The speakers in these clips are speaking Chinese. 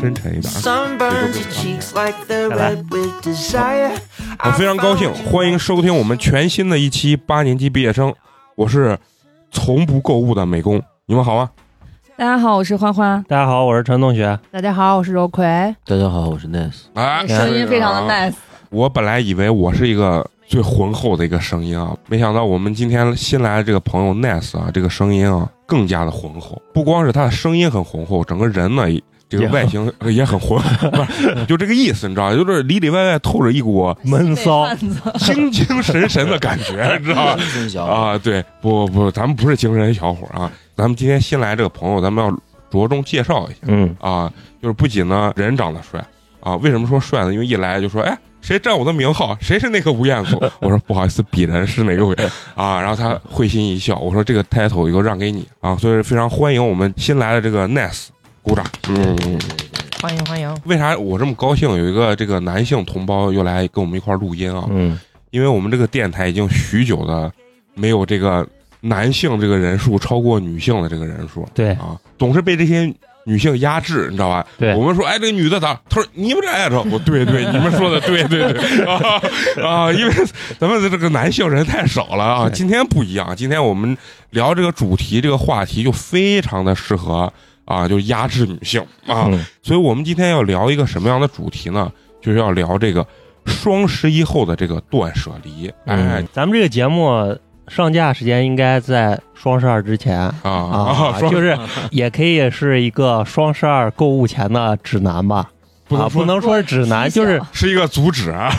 深沉一点 desire. 我非常高兴，欢迎收听我们全新的一期八年级毕业生，我是从不购物的美工，你们好吗？大家好，我是欢欢，大家好，我是陈同学。大家好，我是柔葵，大家好，我是 Nice。哎，声音非常的 nice。我本来以为我是一个最浑厚的一个声音啊，没想到我们今天新来的这个朋友 Nice 啊，这个声音啊更加的浑厚。不光是他的声音很浑厚，整个人呢，这个外形也很混，不是就这个意思，你知道吧？就是里里外外透着一股闷骚，精精神神的感觉，你知道吧？精神小伙，啊，对，不不不，咱们不是精神小伙啊，咱们今天新来这个朋友，咱们要着重介绍一下。嗯，啊，就是不仅呢人长得帅啊，为什么说帅呢？因为一来就说，哎，谁占我的名号？谁是那个吴彦祖？我说不好意思，鄙人是哪个伟啊？然后他会心一笑，我说这个 title 以后让给你啊，所以非常欢迎我们新来的这个 Nice，鼓掌。嗯，欢迎欢迎。为啥我这么高兴？有一个这个男性同胞又来跟我们一块录音啊，嗯，因为我们这个电台已经许久的没有这个男性这个人数超过女性的这个人数对啊，总是被这些女性压制，你知道吧？对我们说，哎，这个女的咋？他说你们这爱着，我对对，你们说的对对对啊啊！因为咱们的这个男性人太少了啊。今天不一样，今天我们聊这个主题，这个话题就非常的适合啊，就压制女性啊。嗯所以我们今天要聊一个什么样的主题呢？就是要聊这个双十一后的这个断舍离。哎嗯，咱们这个节目上架时间应该在双十二之前啊啊，双就是也可以是一个双十二购物前的指南吧。啊，不能说不能说是指南，就是是一个阻止。啊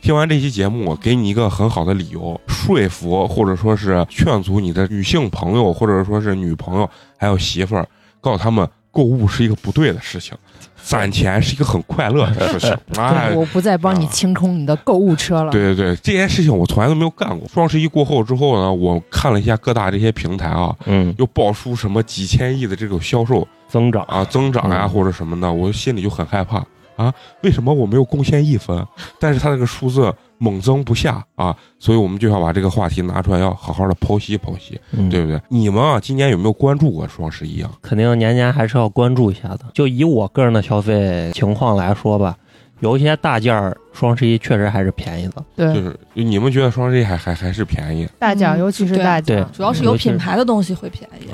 听完这期节目，我给你一个很好的理由，说服或者说是劝阻你的女性朋友，或者说是女朋友，还有媳妇儿，告诉他们购物是一个不对的事情，攒钱是一个很快乐的 事情。哎，我不再帮你清空你的购物车了。对对对，这件事情我从来都没有干过。双十一过后之后呢，我看了一下各大这些平台啊，嗯又爆出什么几千亿的这种销售增长。啊增长呀、嗯或者什么的，我心里就很害怕啊。为什么我没有贡献一分，但是他那个数字猛增不下啊？所以我们就要把这个话题拿出来，要好好的剖析剖析，嗯对不对？你们啊，今年有没有关注过双十一啊？肯定年年还是要关注一下的。就以我个人的消费情况来说吧，有一些大件儿双十一确实还是便宜的。对就是你们觉得双十一还还还是便宜？大件儿尤其是大件对，主要是有品牌的东西会便宜。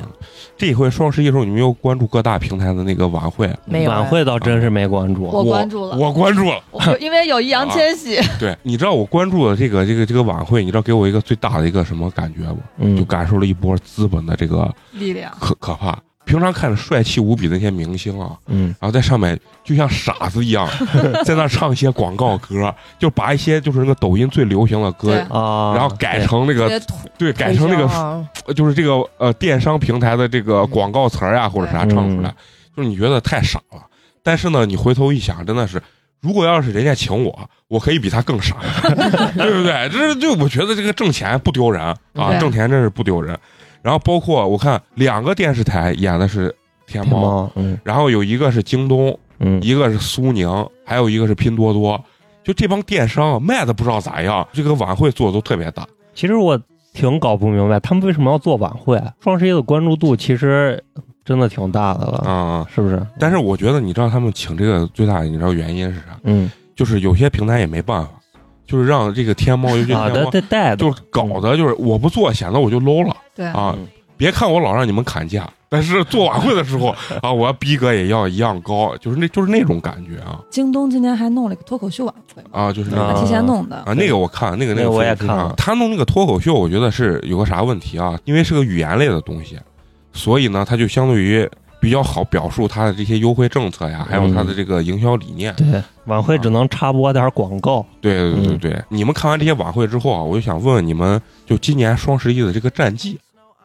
这一回双十一的时候，你们有关注各大平台的那个晚会？没有晚会倒真是没关注。我关注了，我关注了。因为有易烊千玺，对，你知道我关注的这个这个这个晚会，你知道给我一个最大的一个什么感觉不？嗯，就感受了一波资本的这个力量。可可怕。平常看着帅气无比的那些明星啊，嗯然后在上面就像傻子一样，在那唱一些广告歌，就把一些就是那个抖音最流行的歌，啊，然后改成那个对改成那个啊就是这个呃电商平台的这个广告词儿呀或者啥唱出来，就是你觉得太傻了。但是呢，你回头一想，真的是，如果要是人家请我，我可以比他更傻，对不对？这就我觉得这个挣钱不丢人啊，挣钱真是不丢人。然后包括我看两个电视台演的是天天猫，嗯然后有一个是京东，嗯，一个是苏宁，还有一个是拼多多。就这帮电商卖的不知道咋样，这个晚会做的都特别大。其实我挺搞不明白，他们为什么要做晚会？双十一的关注度其实真的挺大的了，啊、是不是？但是我觉得，你知道他们请这个最大的，你知道原因是啥？嗯就是有些平台也没办法，就是让这个天猫，尤其啊，得天猫，得带的，就是搞的，就是我不做显得我就 low 了对啊嗯！别看我老让你们砍价，但是做晚会的时候 啊，我逼格也要一样高，就是那就是那种感觉啊京东今年还弄了一个脱口秀晚会，啊，就是那啊个提前弄的。啊，那个我看，那个那个个我也看了他弄那个脱口秀，我觉得是有个啥问题啊？因为是个语言类的东西，所以呢，他就相对于比较好表述它的这些优惠政策呀，还有它的这个营销理念。对，晚会只能插播点广告。对对对对对，你们看完这些晚会之后啊，我就想问问你们，就今年双十一的这个战绩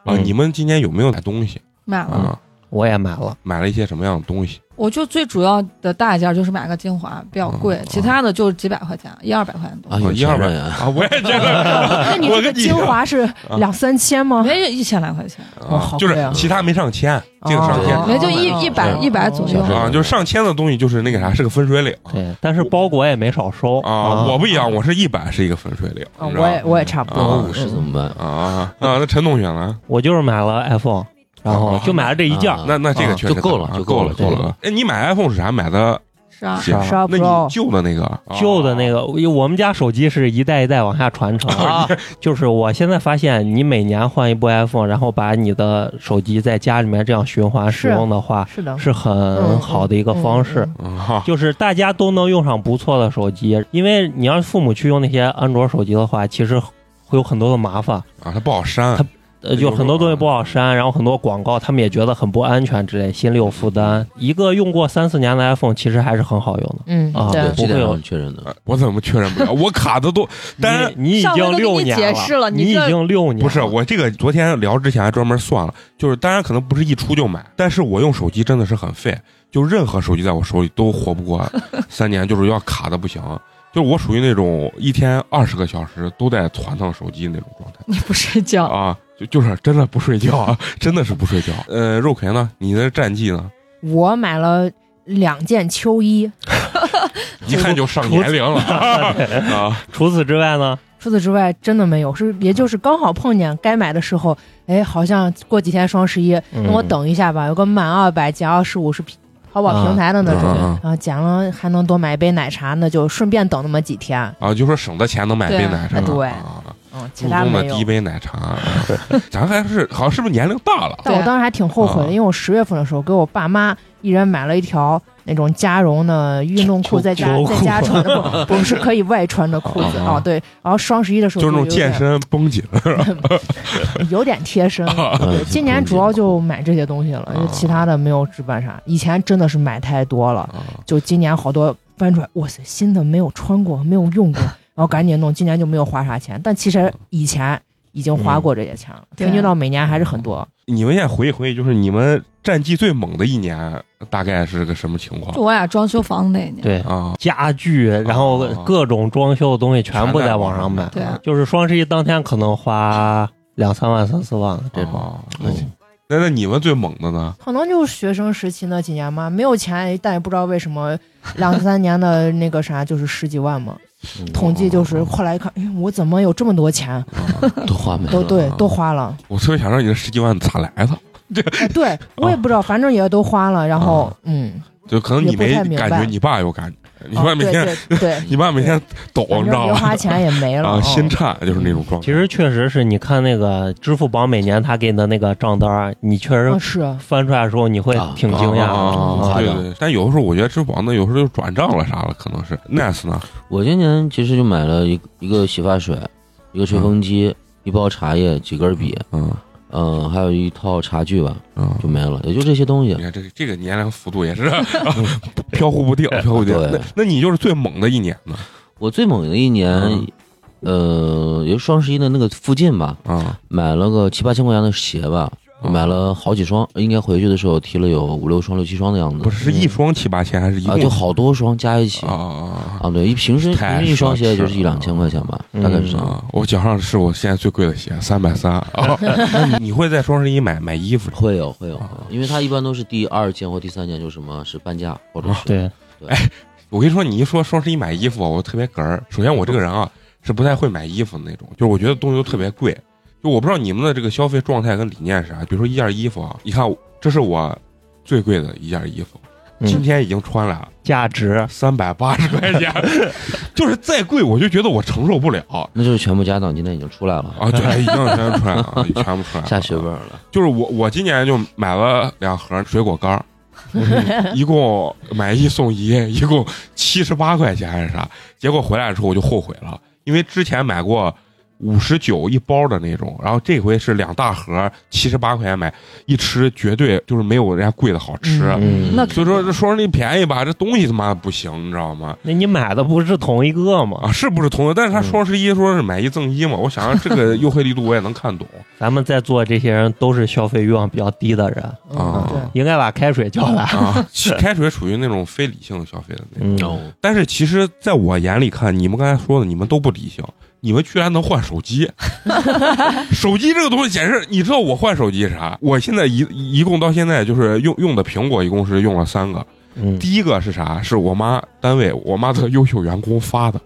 啊，嗯你们今年有没有买东西买了。啊？我也买了，买了一些什么样的东西？我就最主要的大件就是买个精华，比较贵，嗯其他的就几百块钱，一二百块钱多啊，有一二百钱人呀，啊，我也觉得，那你这个跟你精华是两三千吗？没一千来块钱，哦啊就是啊其他没上千，这个上千哦没就一哦一百哦一百左右哦。啊，就是上千的东西就是那个啥，是个分水岭对，但是包裹也没少收啊。我不一样，我是一百是一个分水岭，啊你知道吗我也我也差不啊多。五十怎么办？啊啊，那陈同学呢？我就是买了 iPhone，然后就买了这一件那那这个啊确实就够了就够了够够了。哎，你买 iPhone 是啥？买的是啊，几啊12那你 Pro 旧的那个，旧的那个，我们家手机是一代一代往下传承啊，就是我现在发现，你每年换一部 iPhone，然后把你的手机在家里面这样循环使用的话，是的，是很好的一个方式。就是大家都能用上不错的手机，因为你要父母去用那些安卓手机的话，其实会有很多的麻烦，啊，它不好删它呃，就很多东西不好删，然后很多广告他们也觉得很不安全之类，心里有负担。一个用过三四年的 iPhone 其实还是很好用的。嗯啊对不会有上确认的。呃我怎么确认不了？我卡的都，但是你你已经六年解释了你你已经六年不是我这个昨天聊之前还专门算了，就是当然可能不是一出就买，但是我用手机真的是很费，就任何手机在我手里都活不过三年，就是要卡的不行。就是我属于那种一天二十个小时都在传腾手机那种状态你不睡觉，啊，就就是真的不睡觉啊，真的是不睡觉。呃，肉葵呢？你的战绩呢？我买了两件秋衣，一看就上年龄了 啊！除此之外呢，除此之外真的没有，是也就是刚好碰见该买的时候，哎，好像过几天双十一，那我嗯等一下吧，有个满二百减二十五是平淘宝平台的那种，然后减了还能多买一杯奶茶，那就顺便等那么几天。啊，就说省的钱能买杯奶茶，哎对啊嗯，其入他没有冬的第一。杯奶茶，咱还是好像是不是年龄大了？但我当时还挺后悔的，啊因为我十月份的时候给我爸妈一人买了一条那种加绒的运动裤，秋在家在家穿的 不，不是可以外穿的裤子啊啊。对，然后双十一的时候就是那种健身绷紧，有点贴身。啊对，嗯今年主要就买这些东西了，就其他的没有置办啥。以前真的是买太多了，啊就今年好多翻出来，哇塞，新的没有穿过，没有用过，然后赶紧弄，今年就没有花啥钱。但其实以前已经花过这些钱了，对平均到每年还是很多。你们现在回忆回忆，就是你们战绩最猛的一年，大概是个什么情况就我俩装修房子那一年，对啊？家具，然后各种装修的东西全部在网上买，对啊就是双十一当天可能花两三万、三四万这种。啊那那你们最猛的呢？可能就是学生时期那几年嘛，没有钱，但也不知道为什么两三年的那个啥就是十几万嘛。嗯统计就是后来一看，哎，我怎么有这么多钱？都花没了，都对，都花了。我特别想知道你这十几万咋来的？哎对我也不知道，反正也都花了。然后，嗯，就可能你没感觉，你爸有感觉，你爸每天对对，你爸每天抖，反你知道吗？正零花钱也没了。心颤就是那种状态。其实确实是你看那个支付宝每年他给你的那个账单，你确嗯实是翻出来的时候你会挺惊讶的。啊啊啊啊夸张对对，但有的时候我觉得支付宝那有时候就转账了啥了，可能是 nice 呢我今年其实就买了一一个洗发水，一个吹风机，一包茶叶，几根笔，嗯嗯，还有一套茶具吧，嗯，就没了，也就这些东西你。看这个这个年龄幅度也是 飘忽不定，飘忽不定。对那那你就是最猛的一年呢？我最猛的一年嗯，呃，也就双十一的那个附近吧，啊买了个七八千块钱的鞋吧，嗯买了好几双，应该回去的时候提了有五六双、六七双的样子。不是是一双七八千还是一啊，共就好多双加一起啊啊啊，对，一平时平均一双鞋就是一两千块钱吧，嗯大概是这样。啊！我脚上是我现在最贵的鞋，三百三啊。那你你会在双十一买买衣服？会有会有啊，因为它一般都是第二件或第三件就什么是半价或者是对，哎我跟你说，你一说双十一买衣服，我特别哏儿。首先，我这个人啊是不太会买衣服的那种，就是我觉得东西都特别贵。就我不知道你们的这个消费状态跟理念是啥。比如说一件衣服啊，你看这是我最贵的一件衣服，嗯今天已经穿了价值三百八十块钱，就是再贵我就觉得我承受不了那就是全部家当今天已经出来了，啊！对，已经全出来了，啊全部出来了。下血本了。就是我我今年就买了两盒水果干儿，一共买一送一，一共七十八块钱还是啥？结果回来的时候我就后悔了，因为之前买过五十九一包的那种，然后这回是两大盒，七十八块钱买，一吃绝对就是没有人家贵的好吃。嗯，那所以说这双十一便宜吧，这东西他妈不行，你知道吗？那你买的不是同一个吗？啊，是不是同的？但是他双十一说是买一赠一嘛，我想想这个 优惠力度我也能看懂咱们在座这些人都是消费欲望比较低的人，啊对，应该把开水叫来。啊。开水属于那种非理性消费的那种，但是其实在我眼里看，你们刚才说的，你们都不理性。你们居然能换手机，手机这个东西简直，你知道我换手机是啥？我现在一一共到现在就是用用的苹果，一共是用了三个。嗯，第一个是啥？是我妈单位我妈的优秀员工发的，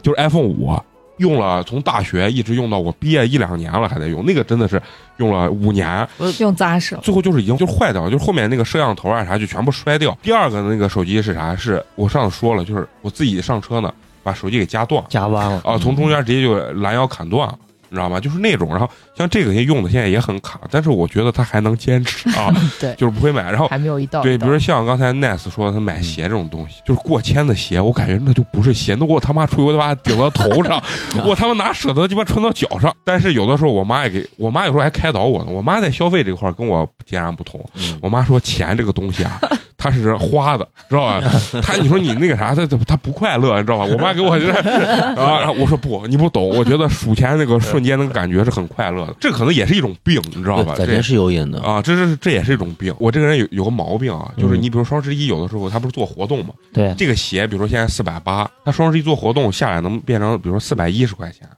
就是 iPhone 五，用了从大学一直用到我毕业一两年了还在用，那个真的是用了五年，用扎实了。最后就是已经就坏掉了，就是后面那个摄像头啊啥就全部摔掉。第二个那个手机是啥？是我上次说了，就是我自己上车呢，把手机给夹断夹弯了。啊，从中间直接就拦腰砍断了。你知道吗？就是那种，然后像这个用的现在也很卡，但是我觉得他还能坚持啊，对就是不会买。然后还没有一道对，比如像刚才 Nice 说，他买鞋这种东西，就是过千的鞋，我感觉那就不是鞋，那我他妈出去我得把它顶到头上，我他妈哪舍得鸡巴穿到脚上？但是有的时候我妈也给我妈有时候还开导我呢，我妈在消费这块跟我截然不同。嗯我妈说钱这个东西啊，它是花的，知道吧？他你说你那个啥，他他不快乐，你知道吧？我妈给我就是 啊，然后我说不，你不懂，我觉得数钱那个瞬间那个感觉是很快乐的，这可能也是一种病，你知道吧？对，攒这钱是有瘾的。啊，这是这也是一种病。我这个人有有个毛病啊，就是嗯你比如双十一有的时候他不是做活动嘛，对，这个鞋比如说现在四百八，他双十一做活动下来能变成比如说四百一十块钱，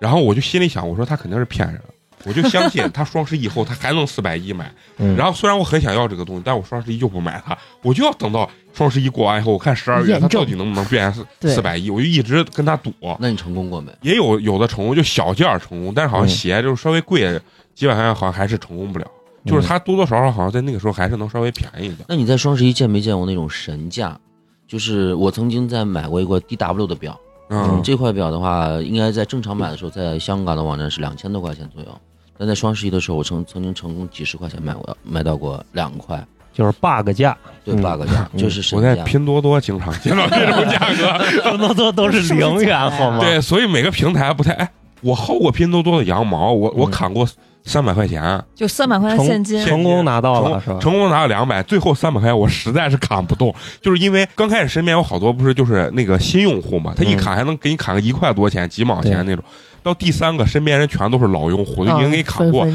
然后我就心里想，我说他肯定是骗人。我就相信他双十一以后他还能四百一买，嗯，然后虽然我很想要这个东西，但我双十一就不买它，我就要等到双十一过完以后，我看十二月它到底能不能变四对四百一，我就一直跟他赌。那你成功过没？也有有的成功，就小件儿成功，但是好像嗯鞋就是稍微贵，几百块钱好像还是成功不了。就是它多多少少好像在那个时候还是能稍微便宜一点。那你在双十一见没见过那种神价？就是我曾经在买过一个 DW 的表，嗯，这块表的话，应该在正常买的时候，在香港的网站是两千多块钱左右。但在双十一的时候，我曾曾经成功几十块钱买过，买到过两块，就是 bug 价，对嗯 bug 价，嗯就是神我在价。拼多多经常见到这种价格。拼多多都是零元好吗？对，所以每个平台不太。哎，我薅过拼多多的羊毛，我我嗯砍过三百块钱，就三百块钱现金，成功拿到了是吧？成功拿了两百，最后三百块钱我实在是砍不动，就是因为刚开始身边有好多不是就是那个新用户嘛，他一嗯砍还能给你砍个一块多钱、几毛钱那种，到第三个身边人全都是老用户，就已经给你砍过。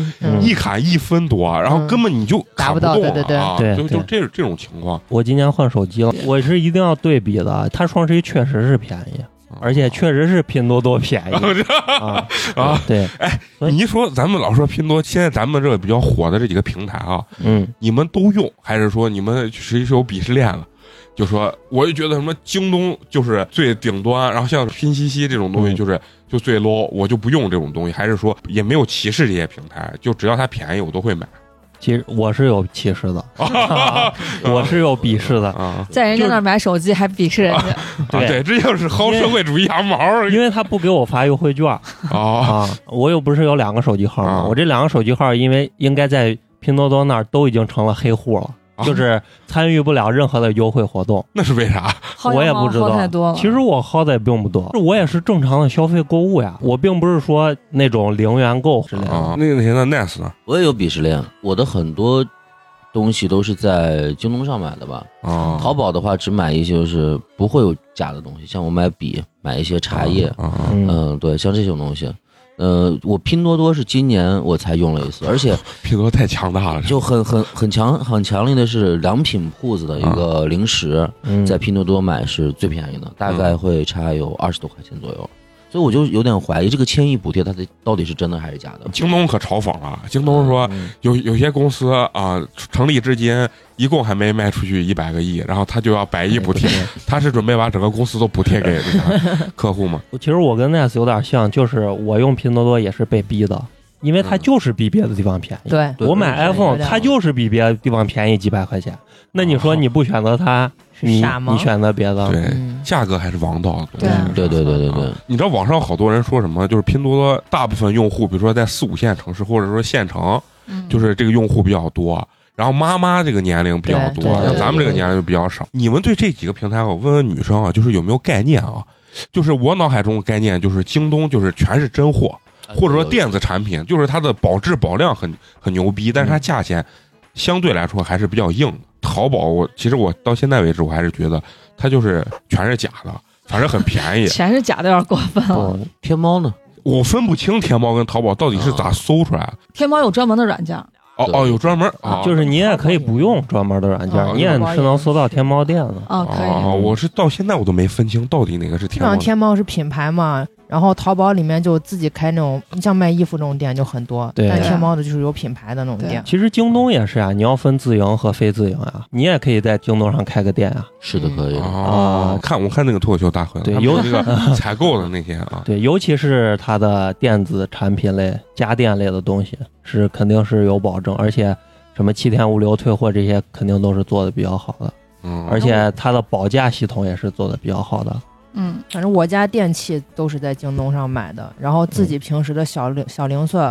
一砍一分多，然后根本你就砍达不到动了对对对就就这这种情况，我今年换手机了，我是一定要对比的。它双十一确实是便宜，而且确实是拼多多便宜 啊 啊！对，所以你一说咱们老说拼多，现在咱们这个比较火的这几个平台啊，嗯，你们都用，还是说你们实际是有鄙视链了？就说我就觉得什么京东就是最顶端，然后像拼夕夕这种东西嗯就是就最 low，我就不用这种东西，还是说也没有歧视这些平台，就只要它便宜我都会买。其实我是有歧视的，我是有鄙视的，啊。在人家那儿买手机还鄙视人家，啊，对，这就是薅社会主义羊毛儿。因为他不给我发优惠券。啊！啊。我又不是有两个手机号我这两个手机号因为应该在拼多多那儿都已经成了黑户了，啊就是参与不了任何的优惠活动。那是为啥？我也不知道太多了。其实我薅的也并不多，我也是正常的消费购物呀，我并不是说那种零元购之类的。啊，那个那些的 nice 呢？我也有鄙视链，我的很多东西都是在京东上买的吧。啊，淘宝的话，只买一些就是不会有假的东西，像我买笔，买一些茶叶，嗯，对，像这种东西。呃，我拼多多是今年我才用了一次，而且 拼多多太强大了，就很很很强很强烈的是良品铺子的一个零食，嗯。在拼多多买是最便宜的，大概会差有二十多块钱左右。所以我就有点怀疑这个千亿补贴它的到底是真的还是假的。京东可嘲讽了，京东说嗯有有些公司啊，成立至今一共还没卖出去一百个亿，然后他就要百亿补贴，他是准备把整个公司都补贴给 客户吗？其实我跟 Nice 有点像，就是我用拼多多也是被逼的，因为它嗯就是比别的地方便宜。对，对我买 iPhone，对它就是比别的地方便宜几百块钱。那你说你不选择它，你是傻吗你选择别的？对，嗯价格还是王道的。对对对对对你知道网上好多人说什么？就是拼多多大部分用户，比如说在四五线城市或者说县城，嗯就是这个用户比较多。然后妈妈这个年龄比较多，像咱们这个年龄就比较少。你们对这几个平台，我问问女生啊，就是有没有概念啊？就是我脑海中的概念就是京东就是全是真货，或者说电子产品，就是它的保质保量很很牛逼，但是它价钱相对来说还是比较硬的。淘宝我其实我到现在为止我还是觉得它就是全是假的，反正很便宜。全是假的，有点过分了。嗯，天猫呢？我分不清天猫跟淘宝到底是咋搜出来的。天猫有专门的软件，哦哦，有专门啊，就是你也可以不用专门的软件哦，你也是能搜到天猫店的。啊，可以。哦，我是到现在我都没分清到底哪个是基本上天猫。天猫是品牌嘛，然后淘宝里面就自己开那种，你像卖衣服这种店就很多，对但天猫的就是有品牌的那种店。其实京东也是啊，你要分自营和非自营啊，你也可以在京东上开个店啊。是的，可以的。哦，看我看那个脱口秀大会了，对有那个采购的那些啊，对，尤其是它的电子产品类、家电类的东西，是肯定是有保证，而且什么七天物流退货这些肯定都是做的比较好的，嗯，而且它的保价系统也是做的比较好的。嗯，反正我家电器都是在京东上买的，然后自己平时的小零小零碎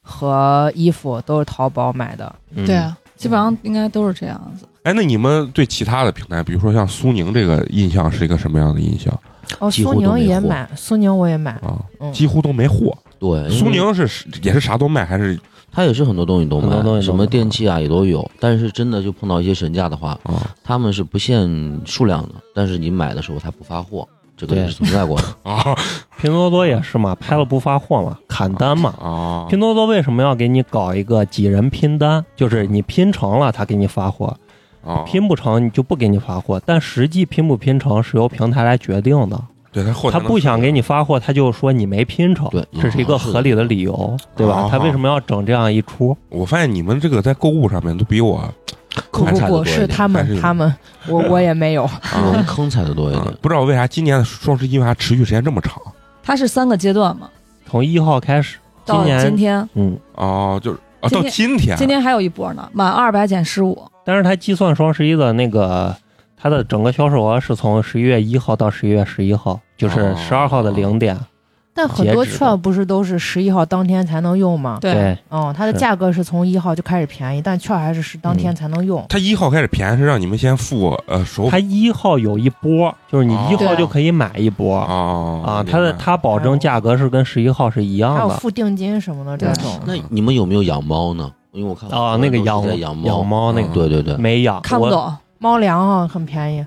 和衣服都是淘宝买的。嗯对，啊，基本上应该都是这样子。哎，那你们对其他的平台，比如说像苏宁这个印象是一个什么样的印象哦，苏宁也买，苏宁我也买。啊？嗯，几乎都没货。对，苏宁是也是啥都卖，还是它也是很多东西都卖很多东，西都什么电器啊也都有。但是真的就碰到一些神价的话，啊他们是不限数量的，但是你买的时候他不发货，这个也是存在过的。啊 拼多多也是嘛，拍了不发货嘛，砍单嘛。啊拼多多为什么要给你搞一个几人拼单？就是你拼成了，他给你发货；啊！拼不成，你就不给你发货。但实际拼不拼成是由平台来决定的。对他后他不想给你发货，他就说你没拼成，对这是一个合理的理由，对吧哦？他为什么要整这样一出？我发现你们这个在购物上面都比我不不不，是他们他们，我我也没有。我们坑踩的多一啊点。不知道为啥今年的双十一为啥持续时间这么长它是三个阶段嘛，从一号开始，今到年今天，嗯，哦，就是啊，到今天今天还有一波呢，满二百减十五。但是它计算双十一的那个，它的整个销售额是从十一月一号到十一月十一号，就是哦十二号的零点。但很多券不是都是十一号当天才能用吗？对，对，嗯，它的价格是从一号就开始便宜，但券还是是当天才能用。它一号开始便宜是让你们先付呃首它一号有一波，就是你一号就可以买一波。啊啊，它的它保证价格是跟十一号是一还有样的。付定金什么的这种。那你们有没有养猫呢？因为我看啊，那个养养猫。那个对对对，没养，看不懂，猫粮啊，很便宜。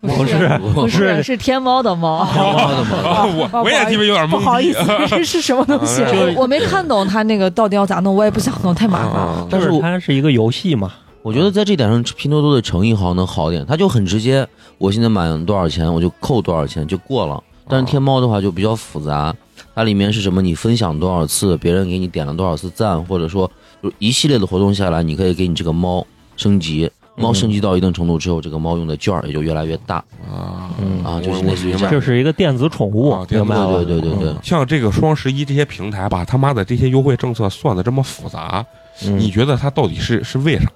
不是不是是天猫的猫。养猫的猫。啊，我我也鸡巴有点懵，不好意思，这是什么东西？啊我我没看懂他那个到底要咋弄，我也不想弄，太麻烦但是它是一个游戏嘛，我觉得在这点上，拼多多的诚意好像能好点，它就很直接，我现在满多少钱我就扣多少钱就过了。但是天猫的话就比较复杂，它里面是什么？你分享多少次，别人给你点了多少次赞，或者说就一系列的活动下来，你可以给你这个猫升级。猫升级到一定程度之后，这个猫用的券儿也就越来越大。啊嗯。啊，就是我类似于这是一个电子宠物啊，明白了？对对对对。嗯。像这个双十一这些平台把他妈的这些优惠政策算的这么复杂，嗯。你觉得它到底是是为啥？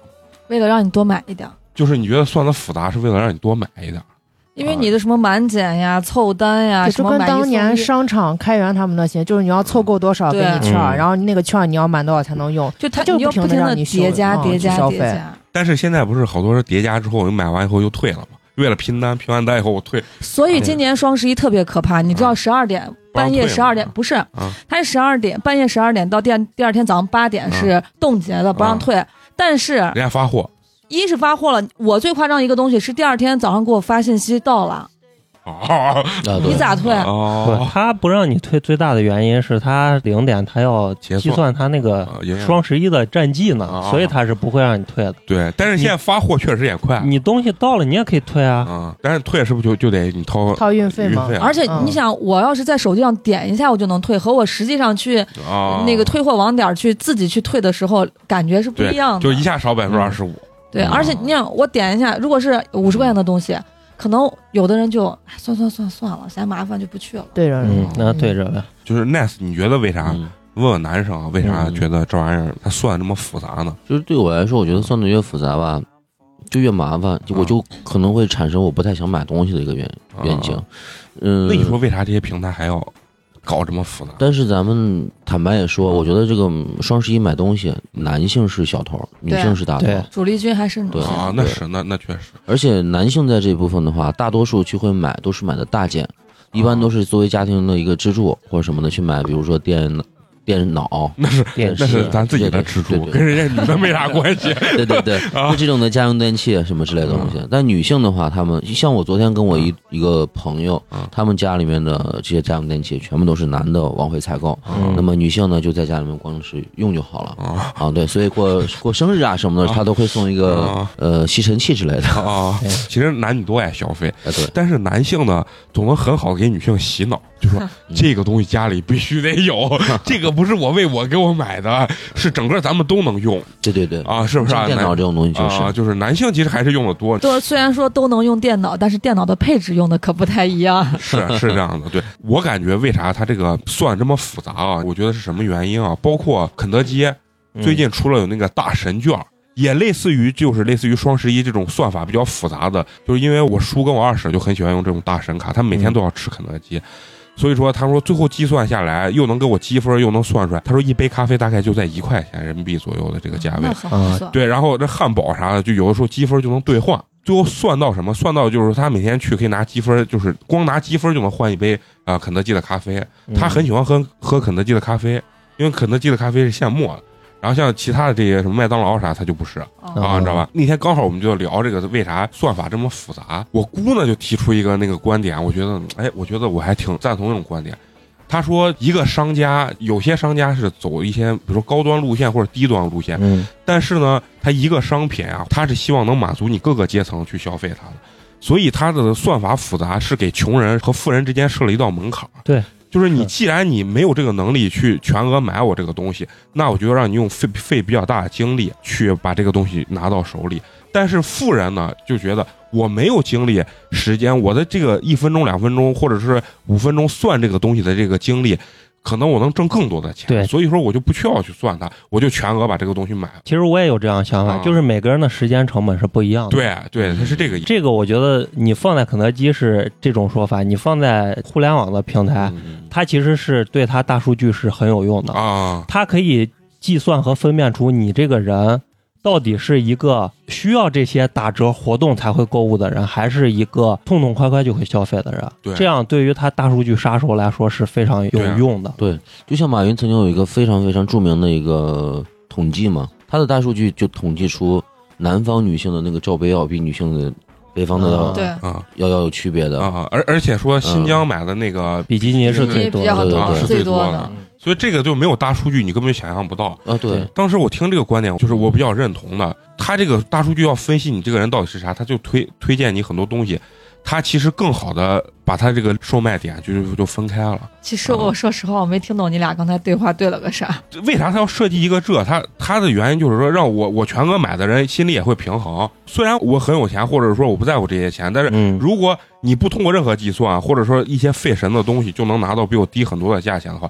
为了让你多买一点儿，就是你觉得算的复杂是为了让你多买一点儿？因为你的什么满减呀、凑单呀，就跟什么买一送当年商场开源他们那些，就是你要凑够多少给你券儿，嗯然后那个券儿你要满多少才能用。就它它就不停的叠加叠加去消费。叠加，但是现在不是好多人叠加之后，你买完以后又退了吗？为了拼单，拼完单以后我退所以今年双十一特别可怕，你知道十二点半夜十二点不是，啊。它是十二点半夜十二点到第二第二天早上八点是冻结的，不让退。但是人家发货。一是发货了，我最夸张一个东西是第二天早上给我发信息到了，啊你咋退？不哦，他不让你退，最大的原因是他零点，他要结算计算他那个双十一的战绩呢啊，所以他是不会让你退的。对，但是现在发货确实也快你东西到了，你也可以退啊。啊，但是退是不是就就得你掏掏运费吗而且嗯你想，我要是在手机上点一下我就能退，和我实际上去啊那个退货网点去自己去退的时候，感觉是不一样的。就一下少百分之二十五。对，嗯而且你想，我点一下，如果是五十块钱的东西，可能有的人就哎算算算算了，嫌麻烦就不去了。对着嗯，那对着呗。就是 nice，你觉得为啥？嗯，问问男生啊，为啥嗯觉得这玩意儿它算这么复杂呢？就是对我来说，我觉得算的越复杂吧，就越麻烦，就我就可能会产生我不太想买东西的一个原愿景啊。嗯，那你说为啥这些平台还要搞这么复杂？但是咱们坦白也说，我觉得这个双十一买东西，男性是小头，女性是大头。对主力军还是女对性。啊，那是那那确实而且男性在这部分的话，大多数去会买都是买的大件，一般都是作为家庭的一个支柱或者什么的去买，比如说电电脑、那是电那是视咱自己的支出，跟人家女的没啥关系。对对对，啊就这种的家用电器什么之类的东西。但女性的话，她们像我昨天跟我一一个朋友嗯，他们家里面的这些家用电器全部都是男的往回采购，嗯那么女性呢就在家里面光是用就好了。啊啊，对，所以过过生日啊什么的，啊他都会送一个啊呃吸尘器之类的。啊！其实男女都爱消费，啊，对，但是男性呢，总能很好地给女性洗脑，就说这个东西家里必须得有，这个不是我为我给我买的，是整个咱们都能用对对对，啊，是不是啊？像电脑这种东西就是啊，就是男性其实还是用的多，都虽然说都能用电脑，但是电脑的配置用的可不太一样。是是这样的。对我感觉为啥它这个算这么复杂啊？我觉得是什么原因啊？包括肯德基嗯最近出了有那个大神券。也类似于，就是类似于双十一这种算法比较复杂的，就是因为我叔跟我二婶就很喜欢用这种大神卡，他们每天都要吃肯德基，所以说他说最后计算下来又能给我积分，又能算出来，他说一杯咖啡大概就在一块钱人民币左右的这个价位那，很划算。对，然后这汉堡啥的，就有的时候积分就能兑换。最后算到什么？算到就是他每天去可以拿积分，就是光拿积分就能换一杯啊、呃肯德基的咖啡。嗯他很喜欢喝喝肯德基的咖啡，因为肯德基的咖啡是现磨的。然后像其他的这些什么麦当劳啥，他就不是哦啊，你知道吧？那天刚好我们就聊这个为啥算法这么复杂。我姑呢就提出一个那个观点，我觉得哎，我觉得我还挺赞同这种观点。他说，一个商家有些商家是走一些比如说高端路线或者低端路线，嗯但是呢，他一个商品啊，他是希望能满足你各个阶层去消费它的，所以它的算法复杂，是给穷人和富人之间设了一道门槛儿。对，就是你既然你没有这个能力去全额买我这个东西，那我就让你用费费比较大的精力去把这个东西拿到手里。但是富人呢，就觉得我没有精力、时间，我的这个一分钟、两分钟，或者是五分钟算这个东西的这个精力，可能我能挣更多的钱。对所以说我就不需要去算它，我就全额把这个东西买了。其实我也有这样想法，啊就是每个人的时间成本是不一样的。对对，它是这个意思。这个我觉得你放在肯德基是这种说法，你放在互联网的平台，嗯它其实是对它大数据是很有用的。啊，它可以计算和分辨出你这个人到底是一个需要这些打折活动才会购物的人，还是一个痛痛快快就会消费的人。对这样对于他大数据杀手来说是非常有用的。对，就像马云曾经有一个非常非常著名的一个统计嘛，他的大数据就统计出南方女性的那个罩杯要比女性的北方的啊对，啊要要有区别的。啊！而而且说新疆买的那个，比基尼是最多的，啊，是最多的。所以这个就没有大数据，你根本想象不到。啊，对对，当时我听这个观点，就是我比较认同的。他这个大数据要分析你这个人到底是啥，他就推推荐你很多东西，他其实更好的把他这个售卖点就是就分开了。其实我说实话，我没听懂你俩刚才对话对了个啥。为啥他要设计一个这？他他的原因就是说，让我我全额买的人心里也会平衡。虽然我很有钱，或者说我不在乎这些钱，但是嗯，如果你不通过任何计算，或者说一些费神的东西，就能拿到比我低很多的价钱的话，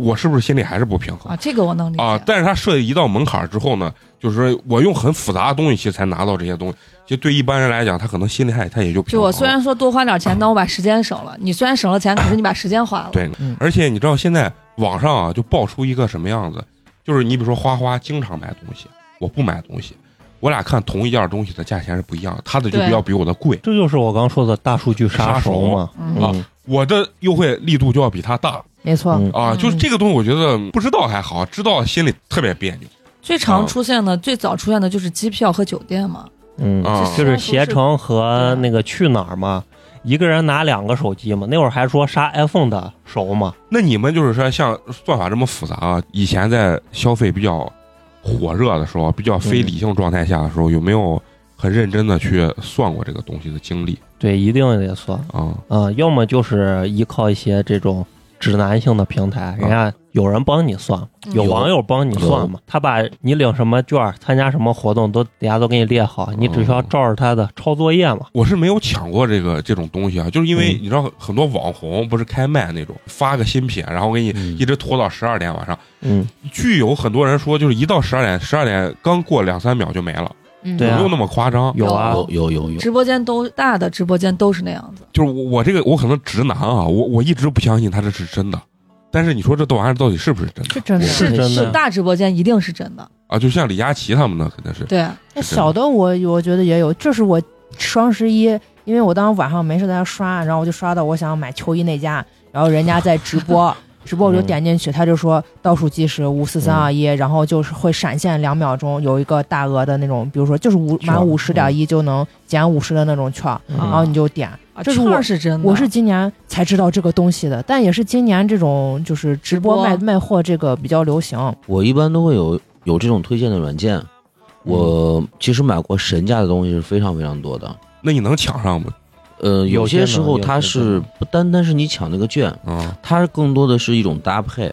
我是不是心里还是不平衡啊，这个我能理解。啊？但是他设计一道门槛之后呢，就是说我用很复杂的东西其实才拿到这些东西，其实对一般人来讲，他可能心里还他也就平衡了。就我虽然说多花点钱，但我把时间省了。你虽然省了钱，可是你把时间花了。对嗯而且你知道现在网上啊就爆出一个什么样子，就是你比如说花花经常买东西，我不买东西，我俩看同一件东西的价钱是不一样的，他的就对比较比我的贵，这就是我刚说的大数据杀手嘛。嗯嗯我的优惠力度就要比他大没错，嗯啊！嗯就是这个东西，我觉得不知道还好，知道心里特别别扭最常出现的、最早出现的就是机票和酒店嘛。嗯，啊。就是携程和那个去哪儿嘛，一个人拿两个手机嘛。那会儿还说杀 iPhone 的熟嘛。那你们就是说，像算法这么复杂啊，以前在消费比较火热的时候，比较非理性状态下的时候，有没有很认真的去算过这个东西的经历对，一定得算啊？啊、要么就是依靠一些这种指南性的平台，人家有人帮你算，嗯有网友帮你算嘛。他把你领什么券、参加什么活动都底下都给你列好，你只需要照着他的抄作业嘛。我是没有抢过这个这种东西啊，就是因为嗯你知道很多网红不是开麦那种，发个新品，然后给你嗯一直拖到十二点晚上。嗯，据有很多人说，就是一到十二点，十二点刚过两三秒就没了，嗯对啊有没有那么夸张？有啊，有有有有，直播间都大的直播间都是那样子。就是我我这个我可能直男啊，我我一直不相信他这是真的。但是你说这玩意儿到底是不是真的是真的。是真的是大直播间一定是真的。啊？就像李佳琦他们那，肯定是对，那小的我我觉得也有，这是我双十一因为我当时晚上没事在那刷，然后我就刷到我想买秋衣那家，然后人家在直播，直播我就点进去，他就说倒数计时五四三二一，然后就是会闪现两秒钟，有一个大额的那种，比如说就是五满五十点一就能减五十的那种券，嗯然后你就点。啊这是我券儿是真的，我是今年才知道这个东西的，但也是今年这种就是直播直播卖卖货这个比较流行。我一般都会有有这种推荐的软件。嗯我其实买过神价的东西是非常非常多的。那你能抢上吗？呃，有有些些时候它是不不单单是你抢那个券，啊，它更多的是一种搭配。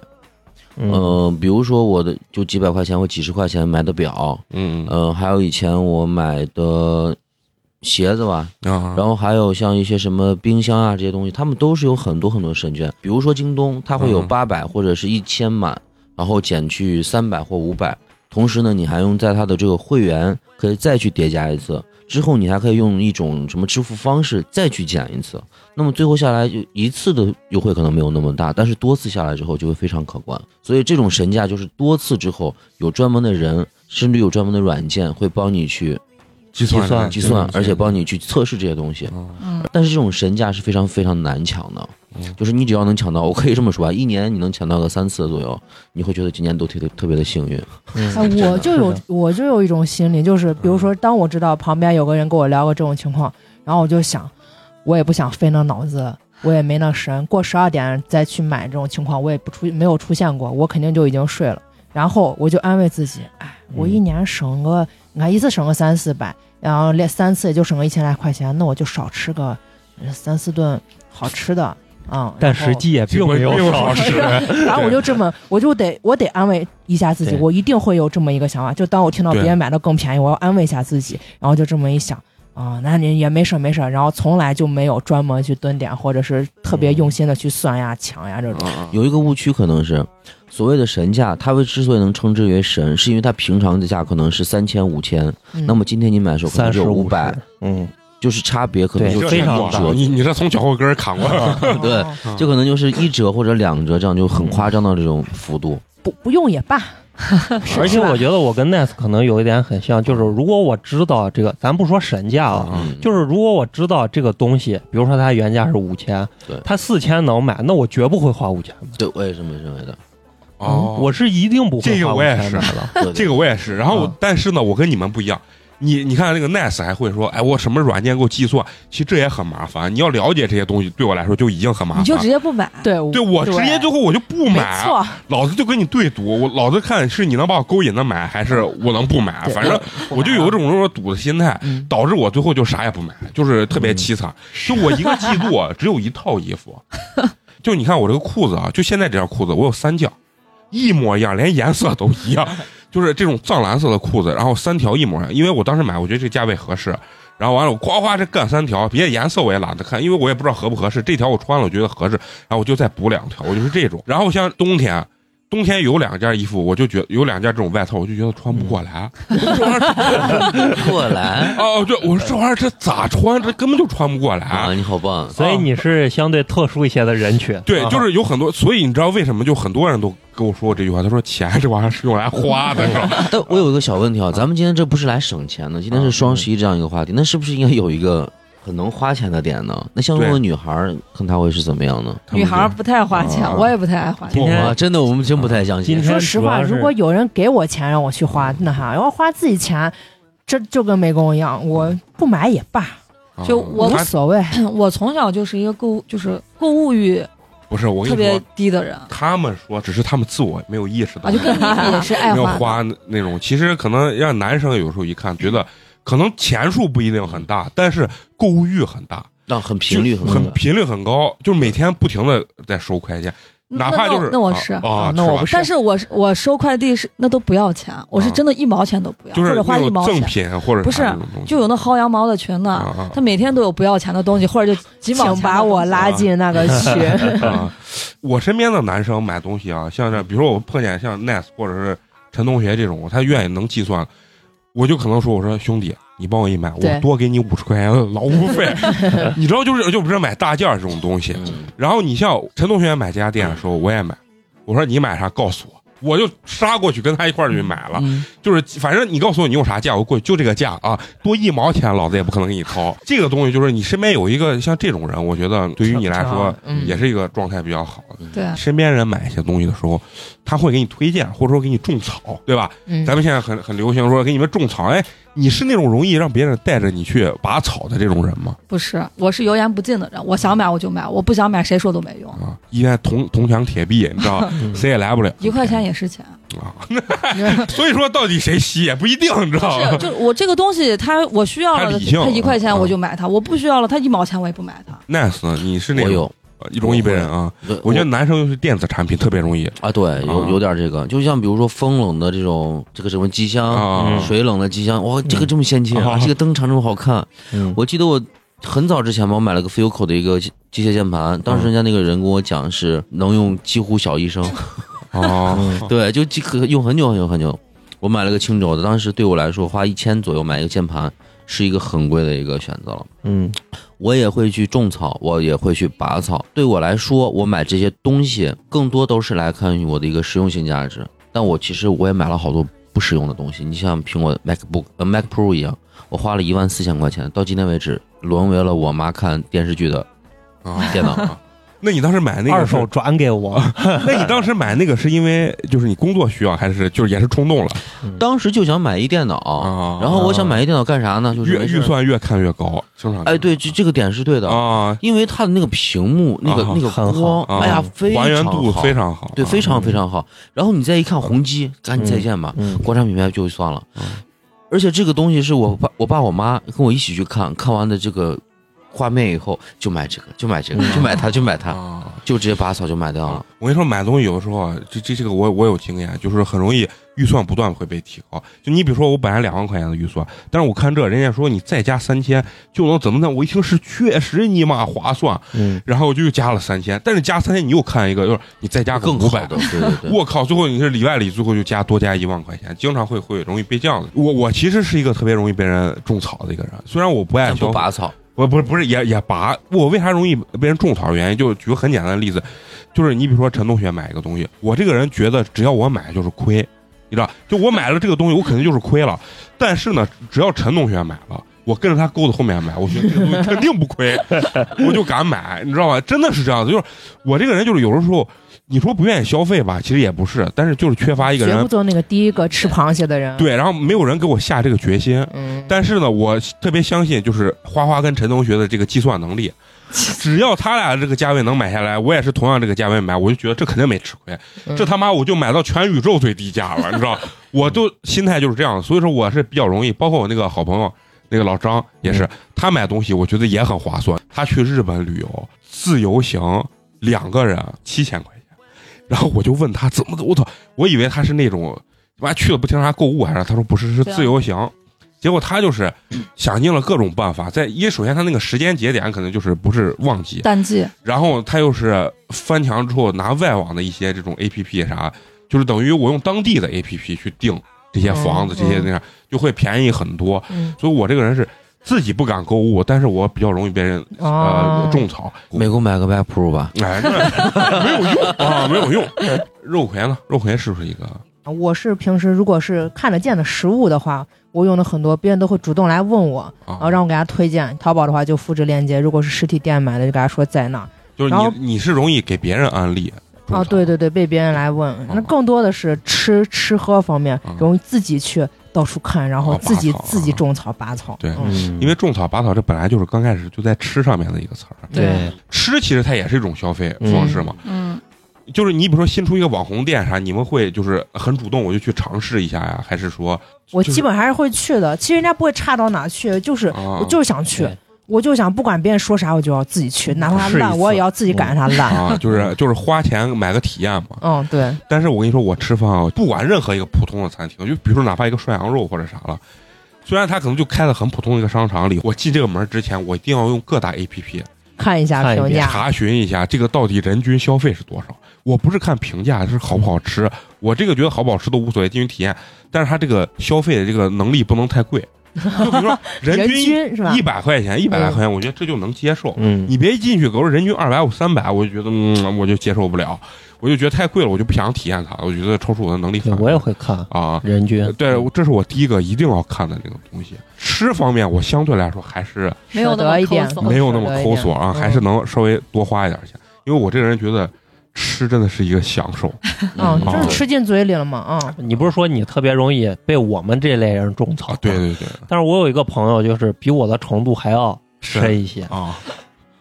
嗯呃，比如说我的就几百块钱或几十块钱买的表，嗯呃，还有以前我买的鞋子吧，啊，然后还有像一些什么冰箱啊这些东西，他们都是有很多很多神券。比如说京东，它会有嗯八百或者是一千满，然后减去三百或五百。同时呢，你还用在它的这个会员可以再去叠加一次，之后你还可以用一种什么支付方式再去减一次。那么最后下来就一次的优惠可能没有那么大，但是多次下来之后就会非常可观。所以这种神价就是多次之后有专门的人，甚至有专门的软件会帮你去计算计算计算，而且帮你去测试这些东西。嗯，但是这种神价是非常非常难抢的嗯，就是你只要能抢到，我可以这么说啊，一年你能抢到个三次左右，你会觉得今年都特别特别的幸运。我就有我就有一种心理，就是比如说，当我知道旁边有个人跟我聊过这种情况，然后我就想，我也不想费那脑子，我也没那神，过十二点再去买这种情况，我也不出没有出现过，我肯定就已经睡了。然后我就安慰自己，哎，我一年省个，你看一次省个三四百，然后连三次也就省个一千来块钱，那我就少吃个呃三四顿好吃的，嗯。但实际也并没有少少吃。然后我就这么，我就得我得安慰一下自己，我一定会有这么一个想法。就当我听到别人买的更便宜，我要安慰一下自己，然后就这么一想。啊、那你也没事儿没事儿，然后从来就没有专门去蹲点，或者是特别用心的去算呀、抢呀这种。有一个误区可能是，所谓的神价，它为之所以能称之为神，是因为它平常的价可能是三千五千，嗯那么今天你买的时候可能五百，，嗯，就是差别可能就非常大你你这从脚后跟儿砍过来，对哦 就可能就是一折或者两折，这样就很夸张的这种幅度。不不用也罢。而且我觉得我跟 Nice 可能有一点很像，就是如果我知道这个，咱不说神价啊，嗯就是如果我知道这个东西，比如说它原价是五千对，它四千能买，那我绝不会花五千买。对，我也是这么认为的。哦，我是一定不会这个花我也是5000买的。对这个我也是。然后但是呢，我跟你们不一样。你你看那个 Nice 还会说，哎，我什么软件给我计算？其实这也很麻烦。你要了解这些东西，对我来说就已经很麻烦。你就直接不买，对对我直接最后我就不没买，错，老子就跟你对赌，我老子看是你能把我勾引的买，还是我能不买？反正我就有这种说赌的心态，嗯导致我最后就啥也不买，就是特别凄惨。就我一个季度啊 只有一套衣服，就你看我这个裤子啊，就现在这条裤子，我有三件，一模一样，连颜色都一样，就是这种藏蓝色的裤子，然后三条一模一样。因为我当时买，我觉得这价位合适。然后完了，我夸夸这干三条，别的颜色我也懒得看，因为我也不知道合不合适。这条我穿了，我觉得合适，然后我就再补两条，我就是这种。然后像冬天，冬天有两件衣服，我就觉得有两件这种外套，我就觉得穿不过来。这玩意儿过来 哦，对，我说这玩意儿这咋穿？这根本就穿不过来。啊，你好棒！所以你是相对特殊一些的人群。对，啊就是有很多，所以你知道为什么就很多人都跟我说过这句话？他说钱这玩意儿是用来花的，是吧？但我有一个小问题啊，咱们今天这不是来省钱的，今天是双十一这样一个话题，那是不是应该有一个很能花钱的点呢？那像这种女孩儿看她会是怎么样呢？女孩儿不太花钱，啊我也不太爱花钱。今天哇，真的我们真不太相信说实话，如果有人给我钱让我去花，那哈，要花自己钱，这就跟没工一样，我不买也罢，就啊我无所谓。我从小就是一个购物，就是购物欲不是我跟特别你说，低的人他们说只是他们自我没有意识到啊，就跟你 也是爱没有花。花那那种。其实可能让男生有时候一看，觉得可能钱数不一定很大，但是购物欲很大，那很频率就很高。很频率很高，就是每天不停的在收快件，哪怕就是那我那我是啊啊，那我不是但是我是我收快递是那都不要钱，我是真的一毛钱都不要，就是或者花一毛钱。品或者不是就有那薅羊毛的群呢，他每天都有不要钱的东西，或者就几毛钱把我拉进那个群。啊，我身边的男生买东西啊，像这，比如说我碰见像 Nice 或者是陈同学这种，他愿意能计算，我就可能说，我说兄弟，你帮我一买，我多给你五十块钱的劳务费，你知道，就是就不是买大件儿这种东西。嗯然后你像陈同学买这家店的时候，我也买，我说你买啥告诉我，我就杀过去跟他一块儿去买了。嗯就是反正你告诉我你用啥价，我过去就这个价啊，多一毛钱老子也不可能给你掏。这个东西就是你身边有一个像这种人，我觉得对于你来说嗯也是一个状态比较好的。对，身边人买一些东西的时候，他会给你推荐，或者说给你种草，对吧？嗯咱们现在很很流行说给你们种草，哎，你是那种容易让别人带着你去拔草的这种人吗？不是，我是油盐不进的人，我想买我就买，我不想买谁说都没用，啊，一天铜铜墙铁壁，你知道，嗯谁也来不了。一块钱也是钱。啊，所以说到底谁吸也不一定，你知道是，就我这个东西，它我需要了，它理性它一块钱啊我就买它，我不需要了，它一毛钱我也不买它。nice，你是那种我有，呃容易被人啊，对我觉得男生又是电子产品特别容易啊，对，有啊有点这个，就像比如说风冷的这种这个什么机箱，啊，水冷的机箱，哇，这个这么先进啊，啊这个灯长这么好看。嗯我记得我很早之前吧，我买了个 Filco 的一个机机械键盘，当时人家那个人跟我讲是能用几乎小一生，哦，嗯对，就用很久很久很久。我买了个青轴的，当时对我来说花一千左右买一个键盘是一个很贵的一个选择了。嗯我也会去种草，我也会去拔草。对我来说，我买这些东西更多都是来看我的一个实用性价值。但我其实我也买了好多不实用的东西。你像苹果 MacBook、呃 Mac Pro 一样，我花了一万四千块钱，到今天为止沦为了我妈看电视剧的啊电脑。那你当时买那个是二手？转给我，那你当时买那个是因为就是你工作需要，还是就是也是冲动了当时就想买一电脑，啊？然后我想买一电脑干啥呢？就是越预算越看越高，经常哎，对，这这个点是对的。啊，因为它的那个屏幕、那个、啊那个很好光，啊哎呀，非常还原度好非常好，对，啊非常非常好。然后你再一看宏基，赶紧再见吧，嗯国产品牌就算了嗯。而且这个东西是我爸、我爸、我妈跟我一起去看，看完的这个画面以后，就买这个，就买这个，嗯就买它，就买它，啊。就直接拔草就买掉了。我跟你说，买东西有的时候啊，这这这个我我有经验，就是很容易预算不断会被提高。就你比如说，我本来两万块钱的预算，但是我看这人家说你再加三千就能怎么的，我一听是确实尼玛划算，嗯然后我就又加了三千，但是加三千你又看一个，就是你再加个五百对对对。我靠！最后你是里外里，最后就加多加一万块钱，经常会会容易被这样的。我我其实是一个特别容易被人种草的一个人，虽然我不爱不拔草，我不是不是也也拔。我为啥容易被人种草的原因，就举个很简单的例子，就是你比如说陈同学买一个东西，我这个人觉得只要我买就是亏，你知道，就我买了这个东西，我肯定就是亏了。但是呢，只要陈同学买了。我跟着他钩子后面买，我觉得这个东西肯定不亏，我就敢买，你知道吧？真的是这样子，就是我这个人就是有的时候，你说不愿意消费吧，其实也不是，但是就是缺乏一个人绝不做那个第一个吃螃蟹的人。，对，然后没有人给我下这个决心。嗯，但是呢，我特别相信，就是花花跟陈同学的这个计算能力，只要他俩这个价位能买下来，我也是同样这个价位买，我就觉得这肯定没吃亏。嗯这他妈我就买到全宇宙最低价了，你知道？我就心态就是这样，所以说我是比较容易。包括我那个好朋友，那个老张也是，他买东西我觉得也很划算。他去日本旅游自由行，两个人七千块钱，然后我就问他怎么的，我操，我以为他是那种妈去了不听啥购物还是啥他说不是，是自由行。结果他就是想尽了各种办法，在因为首先他那个时间节点可能就是不是旺季，淡季，然后他又是翻墙之后拿外网的一些这种 A P P 啥，就是等于我用当地的 A P P 去订这些房子，嗯这些那啥就会便宜很多。嗯所以我这个人是自己不敢购物，但是我比较容易被人呃哦，种草。美国买个 Mac Pro 吧，哎，那 没有用啊，没有用。肉葵呢？肉葵是不是一个？我是平时如果是看得见的实物的话，我用的很多，别人都会主动来问我，然后啊，让我给他推荐。淘宝的话就复制链接，如果是实体店买的就给他说在哪。就是你你是容易给别人安利种哦，草对对对，被别人来问，那更多的是吃吃喝方面啊，容易自己去到处看，然后啊自己自己啊种草拔草。对因为种草拔草这本来就是刚开始就在吃上面的一个词儿，对，吃其实它也是一种消费方式嘛。嗯，就是你比如说新出一个网红店啥，你们会就是很主动我就去尝试一下呀，还是说我就是基本还是会去的，其实人家不会差到哪去，就是啊。我就是想去对，我就想不管别人说啥，我就要自己去，哪怕烂我也要自己赶上它烂。啊，就是 就是花钱买个体验嘛。嗯，对，但是我跟你说，我吃饭啊，不管任何一个普通的餐厅，就比如说哪怕一个涮羊肉或者啥了，虽然它可能就开在很普通的一个商场里，我进这个门之前，我一定要用各大 A P P 看一下评价，查询一下这个到底人均消费是多少。我不是看评价是好不好吃，我这个觉得好不好吃都无所谓，进行体验。但是它这个消费的这个能力不能太贵，就比如说人人均均是吧一？百块钱，一百来块钱，我觉得这就能接受。嗯，你别一进去给我人均二百五、三百，我就觉得嗯，我就接受不了。我就觉得太贵了，我就不想体验它，我觉得超出我的能力范围。我也会看啊，人均。对，这是我第一个一定要看的那个东西。吃方面，我相对来说还是没有那么舍得一点抠搜没有那么抠索啊，嗯还是能稍微多花一点钱，因为我这个人觉得吃真的是一个享受。嗯，哦就是吃进嘴里了嘛，啊，你不是说你特别容易被我们这类人种草啊，对对对，但是我有一个朋友，就是比我的程度还要深一些，啊，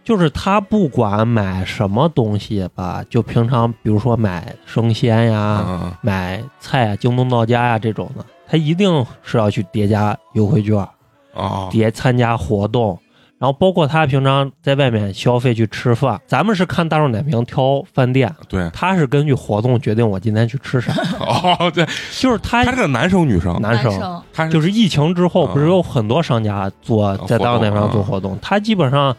就是他不管买什么东西吧，就平常比如说买生鲜呀、嗯买菜啊、京东到家呀这种的，他一定是要去叠加优惠券，啊，叠参加活动。然后包括他平常在外面消费去吃饭，咱们是看大众点评挑饭店，对，他是根据活动决定我今天去吃啥，哦，对，就是他他是个男生女生，男生。生。他就是疫情之后，啊不是有很多商家做啊在大众点评上做活活动，他基本上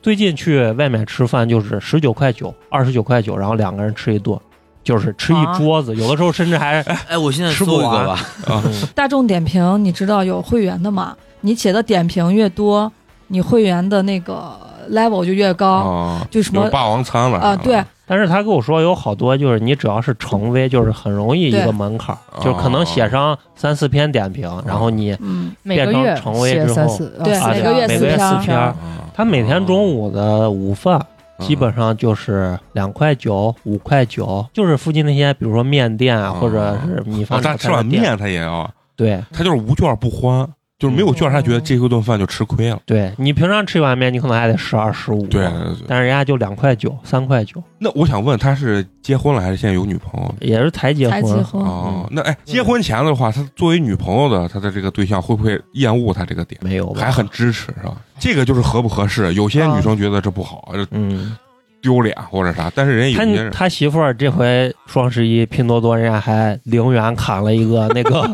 最近去外面吃饭就是十九块九、二十九块九，然后两个人吃一顿，就是吃一桌子，有的时候甚至还 哎，我现在吃不完搜一个吧，啊 大众点评，你知道有会员的吗？你写的点评越多，你会员的那个 level 就越高。啊，就什么霸王餐了啊、对，，但是他跟我说有好多就是你只要是成 V，，就是很容易一个门槛就是可能写上三四篇点评，然后你变成成为写之后三四，对啊每个月每个月四篇。他每天中午的午饭。嗯。基本上就是两块九、五块九，就是附近那些，比如说面店或者是米哦饭他吃碗面他也要，对。他就是无券不欢，就是没有券，他觉得这一顿饭就吃亏了。对，你平常吃一碗面，你可能还得十二、十五，对。但是人家就两块九、三块九，那我想问，他是结婚了还是现在有女朋友？也是才结婚。才结婚。哦，那哎，结婚前的话，他作为女朋友的他的这个对象会不会厌恶他这个点？没有？还很支持是吧？这个就是合不合适。有些女生觉得这不好，这嗯，丢脸或者啥，但是人家有他媳妇儿这回双十一拼多多人家还零元砍了一个那个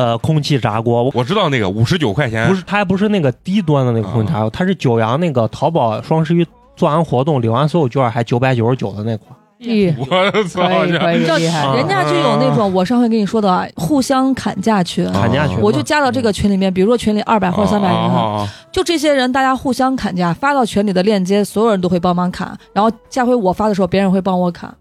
呃空气炸锅，我知道那个五十九块钱。不是，它还不是那个低端的那个空气炸锅，它是九阳那个淘宝双十一做完活动领完所有券还九百九十九的那款。咦，我操！你知道厉害，啊人家就有那种我上回跟你说的啊互相砍价群，砍价群。我就加到这个群里面，比如说群里二百或者三百人就这些人大家互相砍价，发到群里的链接，所有人都会帮忙砍，然后下回我发的时候，别人会帮我砍，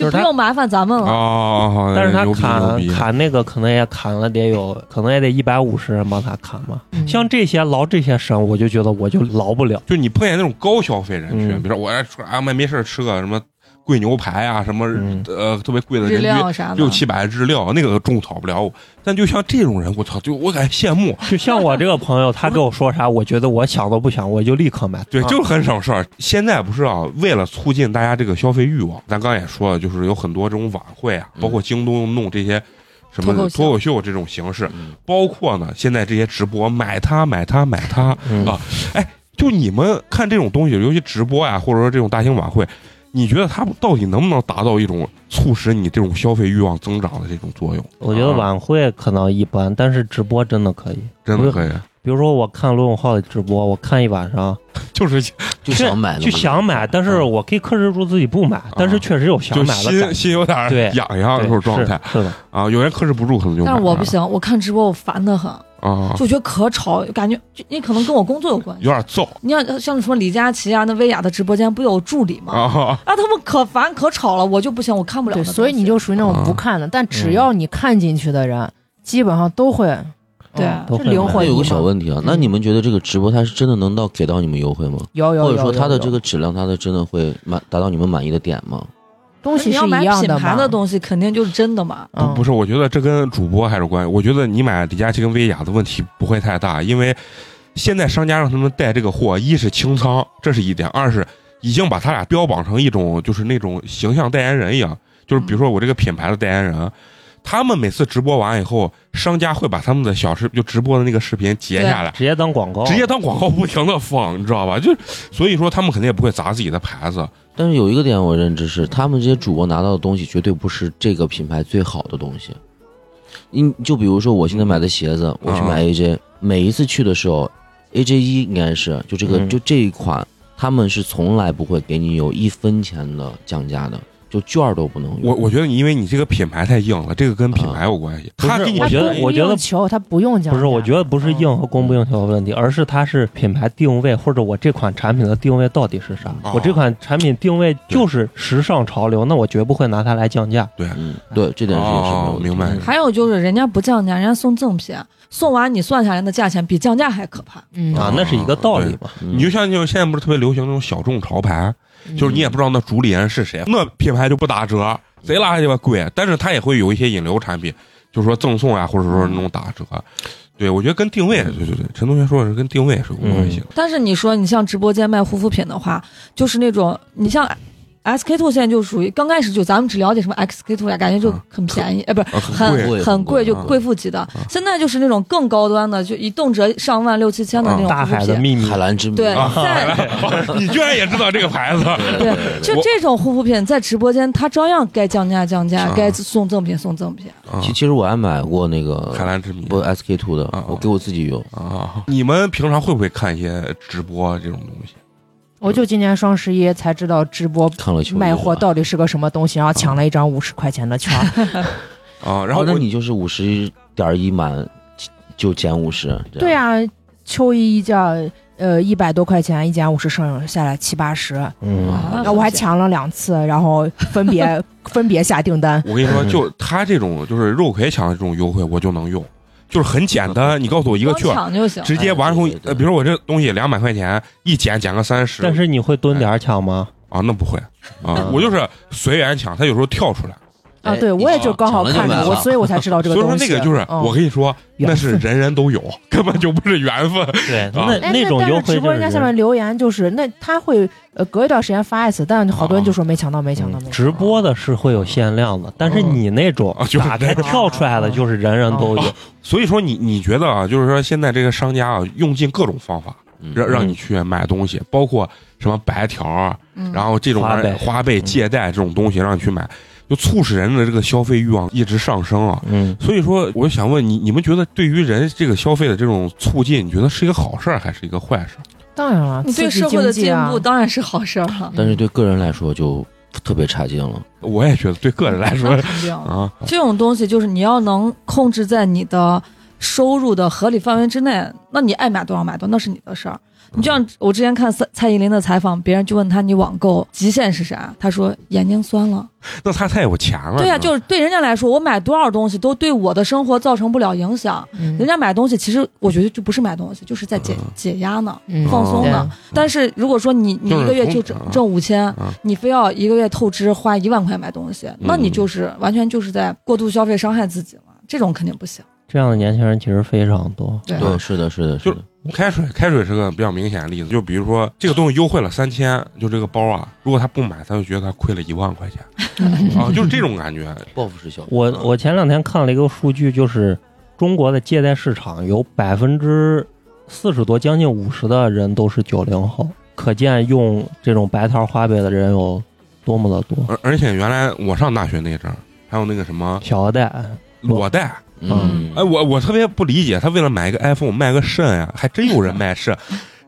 就是不用麻烦咱们了。啊！但是他砍砍那个可能也砍了得有，可能也得一百五十人帮他砍嘛。嗯像这些劳这些神，我就觉得我就劳不了。就你碰见那种高消费人群，嗯比如说我爱说啊，没没事吃个什么贵牛排啊，什么、嗯呃特别贵的日人均料啥，六七百日料，那个种草不了我。但就像这种人，我操，就我感觉羡慕。就像我这个朋友，他跟我说啥，我觉得我想都不想，我就立刻买。对，啊就是很省事儿。现在不是啊，为了促进大家这个消费欲望，咱刚也说了，就是有很多这种晚会啊，包括京东弄这些什么脱口秀这种形式，嗯包括呢现在这些直播，买它买它买它，嗯啊就你们看这种东西，尤其直播呀、或者说这种大型晚会，你觉得它到底能不能达到一种促使你这种消费欲望增长的这种作用？我觉得啊晚会可能一般，但是直播真的可以。真的可以，比如说我看罗永浩的直播，我看一晚上，就是 就想买了，就想买，但是我可以克制住自己不买，但是确实有想就买的。心心有点对痒痒的对这种状态。是是的，啊，有人克制不住，可能就但是我不行，我看直播我烦得很，啊，就觉得可吵，感觉就你可能跟我工作有关系。有点燥你像像什么李佳琦啊，那薇娅的直播间不有助理吗？啊。啊，他们可烦可吵了，我就不行，我看不了。所以你就属于那种不看的，但只要你看进去的人，基本上都会，对嗯都灵活那有个小问题啊，那你们觉得这个直播它是真的能到给到你们优惠吗？有有有，或者说它的这个质量，它的真的会满达到你们满意的点吗？东西是你要买一样的嘛品牌的东西，肯定就是真的嘛。嗯不不是，我觉得这跟主播还是关系。我觉得你买李佳琦跟薇娅的问题不会太大，因为现在商家让他们带这个货，一是清仓，这是一点；二是已经把他俩标榜成一种就是那种形象代言人一样，就是比如说我这个品牌的代言人。他们每次直播完以后，商家会把他们的小视就直播的那个视频截下来，直接当广告，直接当广告不停的放，你知道吧？就所以说他们肯定也不会砸自己的牌子。但是有一个点我认知是，他们这些主播拿到的东西绝对不是这个品牌最好的东西。你就比如说我现在买的鞋子，我去买 AJ，、每一次去的时候，AJ 一应该是就这个、嗯就这一款，他们是从来不会给你有一分钱的降价的。就券儿都不能用。我我觉得你因为你这个品牌太硬了，这个跟品牌有关系。不是他给你我觉得它不我觉得用求他不用降，不是，我觉得不是硬和供不应求的问题，而是它是品牌定位，或者我这款产品的定位到底是啥？哦我这款产品定位就是时尚潮流，那我绝不会拿它来降价。嗯，对，这点是是没有哦问题明白还有就是人家不降价，人家送赠品，送完你算下来的价钱比降价还可怕。嗯啊，那是一个道理嘛。嗯你就像就是现在不是特别流行那种小众潮牌，就是你也不知道那主理人是谁，那品牌就不打折，贼拉鸡巴贵，但是它也会有一些引流产品，就是说赠送啊，或者说那种打折。对，我觉得跟定位，对对对，陈同学说的是跟定位是有关系的。但是你说你像直播间卖护肤品的话，就是那种你像 SK two 现在就属于刚开始就咱们只了解什么 XK two 呀，感觉就很便宜，哎，不是啊很贵很很贵，就啊贵妇级的。现在就是那种更高端的，就一动辄上万六七千的那种大护肤品。海的秘密，海蓝之谜对，啊在 你居然也知道这个牌子？对，就这种护肤品在直播间，它照样该降价降价啊，该送赠品送赠品。啊其其实我还买过那个海蓝之谜不 SK two 的啊，我给我自己用。啊！你们平常会不会看一些直播这种东西？我就今年双十一才知道直播看了卖货到底是个什么东西，然后抢了一张五十块钱的券儿。啊，然后哦那你就是五十点一满就减五十，对啊，秋衣一件儿呃一百多块钱，一减五十剩下来七八十，嗯，啊然后我还抢了两次，然后分别 分别下订单。我跟你说，就他这种就是肉葵抢的这种优惠，我就能用，就是很简单。你告诉我一个券，抢就行。直接完后呃，比如说我这东西两百块钱，一减减个三十，但是你会蹲点抢吗？啊，那不会啊，嗯 我就是随缘抢，他有时候跳出来，啊，哎对，我也就刚好看着我，所以我才知道这个所 以说。那个就是嗯我跟你说，那是人人都有，根本就不是缘分。对，啊那哎，那种优惠但是直播人家下面留言就是，那他会呃隔一段时间发一次，但好多人就说没抢到，没抢到，直播的是会有限量的，但是你那种啊就是打开跳出来的，就是人人都有。所以说你你觉得啊，就是说现在这个商家啊，用尽各种方法嗯让让你去买东西，包括什么白条然后这种花呗、借贷这种东西让你去买，就促使人的这个消费欲望一直上升啊。嗯，所以说，我想问你，你们觉得对于人这个消费的这种促进，你觉得是一个好事儿还是一个坏事儿？当然了，你对社会的进步当然是好事儿了。但是对个人来说就特别差劲了。我也觉得对个人来说肯定，啊，这种东西就是你要能控制在你的收入的合理范围之内，那你爱买多少买多少，那是你的事儿。你就像我之前看蔡蔡依林的采访，别人就问他你网购极限是啥，他说眼睛酸了。那他太有钱了。对呀、就是对人家来说，我买多少东西都对我的生活造成不了影响。嗯人家买东西其实我觉得就不是买东西，就是在解解压呢。嗯放松的对但是如果说你你一个月就挣挣五千啊，你非要一个月透支花一万块买东西，那你就是完全就是在过度消费，伤害自己了。这种肯定不行。这样的年轻人其实非常多。对对，是的，是的，是的。开水，开水是个比较明显的例子。就比如说这个东西优惠了三千，就这个包啊，如果他不买，他就觉得他亏了一万块钱 啊，就是这种感觉。报复式消费。我我前两天看了一个数据，就是中国的借贷市场有百分之四十多，将近五十的人都是九零后，可见用这种白桃花呗的人有多么的多。而而且原来我上大学那阵儿，还有那个什么小额贷，裸贷，嗯，哎，我我特别不理解，他为了买一个 iPhone 卖个肾呀，还真有人卖 肾。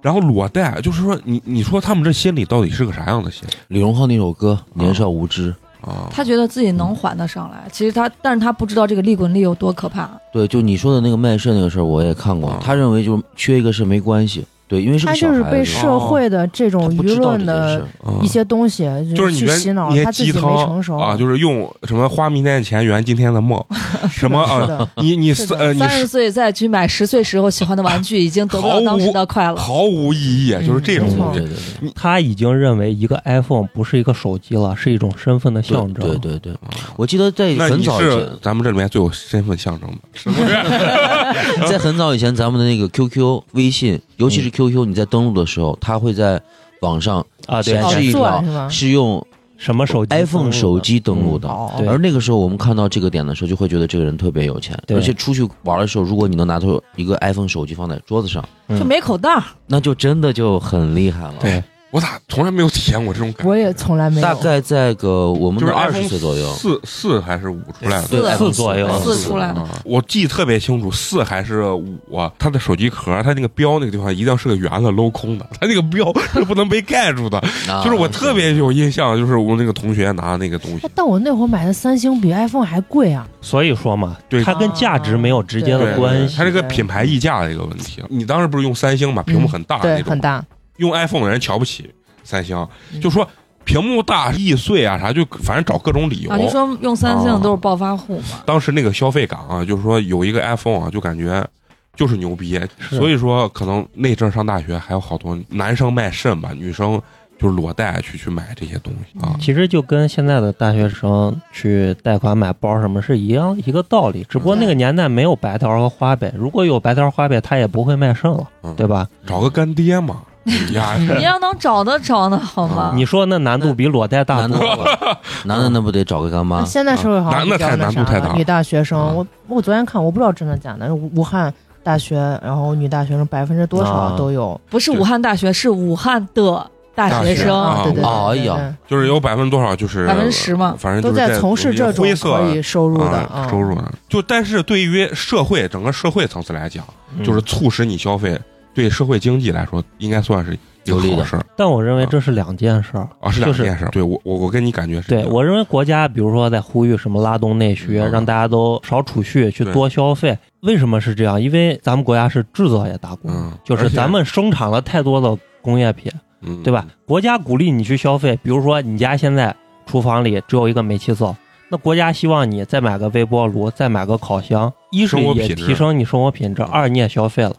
然后裸贷，就是说你你说他们这心理到底是个啥样的心理李荣浩那首歌《年少无知》，啊？他觉得自己能还得上来，其实他，但是他不知道这个利滚利有多可怕。对，就你说的那个卖肾那个事儿，我也看过啊。他认为就缺一个肾没关系，对，因为是他个小孩子，就是被社会的这种舆论的一些东西就是去洗脑他自己没鸡汤成熟啊，就是用什么花明天的钱圆今天的梦，什么啊？你你是的呃你三十岁再去买十岁时候喜欢的玩具，已经得不到当时的快乐。毫无意义，就是这种嗯东西对对对他已经认为一个 iPhone 不是一个手机了，是一种身份的象征。对对对，我记得在很早以前是，咱们这里面最有身份象征的，是不是？在很早以前，咱们的那个 QQ、微信，尤其是 QQ，你在登录的时候，它会在网上啊，对显哦示一条是用什么手机 iPhone 手机登录的。哦而那个时候，我们看到这个点的时候，就会觉得这个人特别有钱，对。而且出去玩的时候，如果你能拿出一个 iPhone 手机放在桌子上，嗯。就没口袋，那就真的就很厉害了。对，我咋从来没有体验过这种感觉？我也从来没有。大概在个我们就是的二十岁左右，四四还是五出来的？四对四左右四出来我记得特别清楚，四还是五啊，它的手机壳，它那个标那个地方一定要是个圆的镂空的，它那个标 是不能被盖住的。啊就是我特别有印象，就是我那个同学拿的那个东西哎，但我那会儿买的三星比 iPhone 还贵啊。所以说嘛，对它跟价值没有直接的关系。它这个品牌溢价的一个问题。你当时不是用三星嘛，屏幕很大那对，种，很大。用 iPhone 的人瞧不起三星，嗯就说屏幕大易碎啊啥，就反正找各种理由。啊，你说用三星的都是暴发户嘛？当时那个消费感啊，就是说有一个 iPhone 啊，就感觉就是牛逼，所以说可能那阵上大学还有好多男生卖肾吧，女生就是裸贷去去买这些东西啊。其实就跟现在的大学生去贷款买包什么是一样一个道理，只不过那个年代没有白条和花呗，如果有白条花呗，他也不会卖肾了，嗯对吧？找个干爹嘛，呀，你要能找得着呢，好吗？你说那难度比裸贷大男多了。的男的那不得找个干妈。那？现在社会好像那那太比较那啥难度太大了。女大学生，啊我我昨天看，我不知道真的假的，武武汉大学，然后女大学生百分之多少啊。都有。不是武汉大学，是武汉的大学生。啊对对对就是有百分之多少就是百分之十嘛。反正都在从事这种灰色可以收入的收入的。就但是对于社会整个社会层次来讲，嗯。就是促使你消费，对社会经济来说应该算是一个有利的好事儿但我认为这是两件事儿啊，是两件事儿。对我我我跟你感觉是对我认为国家，比如说在呼吁什么拉动内需，嗯让大家都少储蓄，去多消费。为什么是这样？因为咱们国家是制造业大国，嗯就是咱们生产了太多的工业品，嗯对吧？？国家鼓励你去消费，比如说你家现在厨房里只有一个煤气灶，那国家希望你再买个微波炉，再买个烤箱，一是也生活品质提升你生活品质，二你也消费了。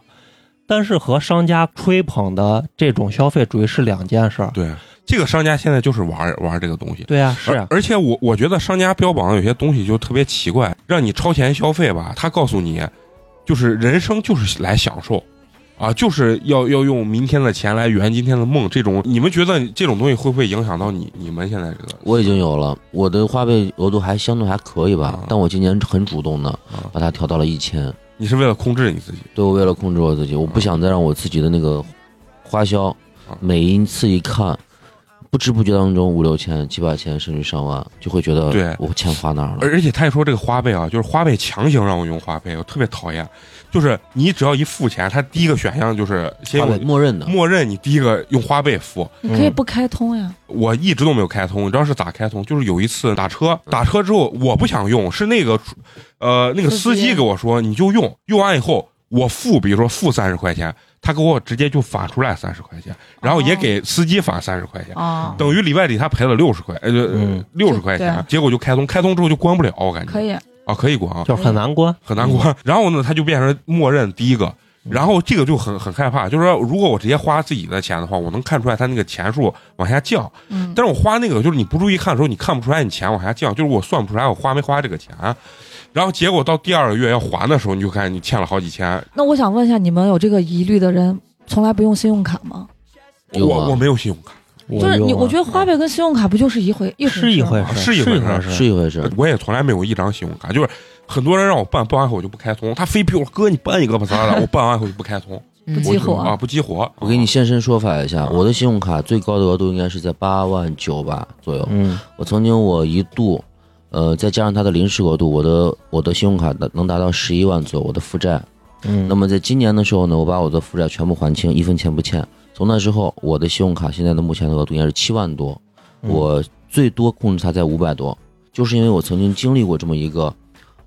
但是和商家吹捧的这种消费主义是两件事儿。对，这个商家现在就是玩玩这个东西。对啊，是啊，而而且我我觉得商家标榜有些东西就特别奇怪，让你超前消费吧，他告诉你，就是人生就是来享受，啊，就是要要用明天的钱来圆今天的梦。这种你们觉得这种东西会不会影响到你你们现在这个？我已经有了，我的花呗额度还相对还可以吧啊，但我今年很主动的啊把它调到了一千，你是为了控制你自己？对我为了控制我自己，我不想再让我自己的那个花销啊每一次一看，不知不觉当中五六千、七八千甚至上万，就会觉得对得我钱花哪儿了。而而且他也说这个花呗啊，就是花呗强行让我用花呗，我特别讨厌。就是你只要一付钱，他第一个选项就是先花呗用默认的，默认你第一个用花呗付。你可以不开通呀。我一直都没有开通，你知道是咋开通？就是有一次打车，打车之后我不想用，是那个呃那个司机给我说你就用，用完以后我付，比如说付三十块钱，他给我直接就返出来三十块钱，然后也哦给司机返三十块钱。啊，等于里外里他赔了六十块，呃，嗯六十块钱，结果就开通，开通之后就关不了，我感觉可以。啊，可以关啊，就很难关。很难关。然后呢，他就变成默认第一个，然后这个就很很害怕，就是说，如果我直接花自己的钱的话，我能看出来他那个钱数往下降。嗯，但是我花那个，就是你不注意看的时候，你看不出来你钱往下降，就是我算不出来我花没花这个钱。然后结果到第二个月要还的时候，你就看你欠了好几千。那我想问一下，你们有这个疑虑的人，从来不用信用卡吗？啊我我没有信用卡，就是你，我觉得花呗跟信用卡不就是一回一是一回事，是一回事事，是一回事。我也从来没有一张信用卡，就是很多人让我办，办完后我就不开通，他非逼我哥你办一个吧咋的，我办完后就不开通，嗯不激活啊不激活。我给你现身说法一下，我的信用卡最高的额度应该是在八万九吧左右。嗯，我曾经我一度，呃，再加上它的临时额度，我的我的信用卡的能达到十一万左右，我的负债。嗯，那么在今年的时候呢，我把我的负债全部还清，一分钱不欠。从那之后，我的信用卡现在的目前的额度应该是七万多，嗯我最多控制它在五百多，就是因为我曾经经历过这么一个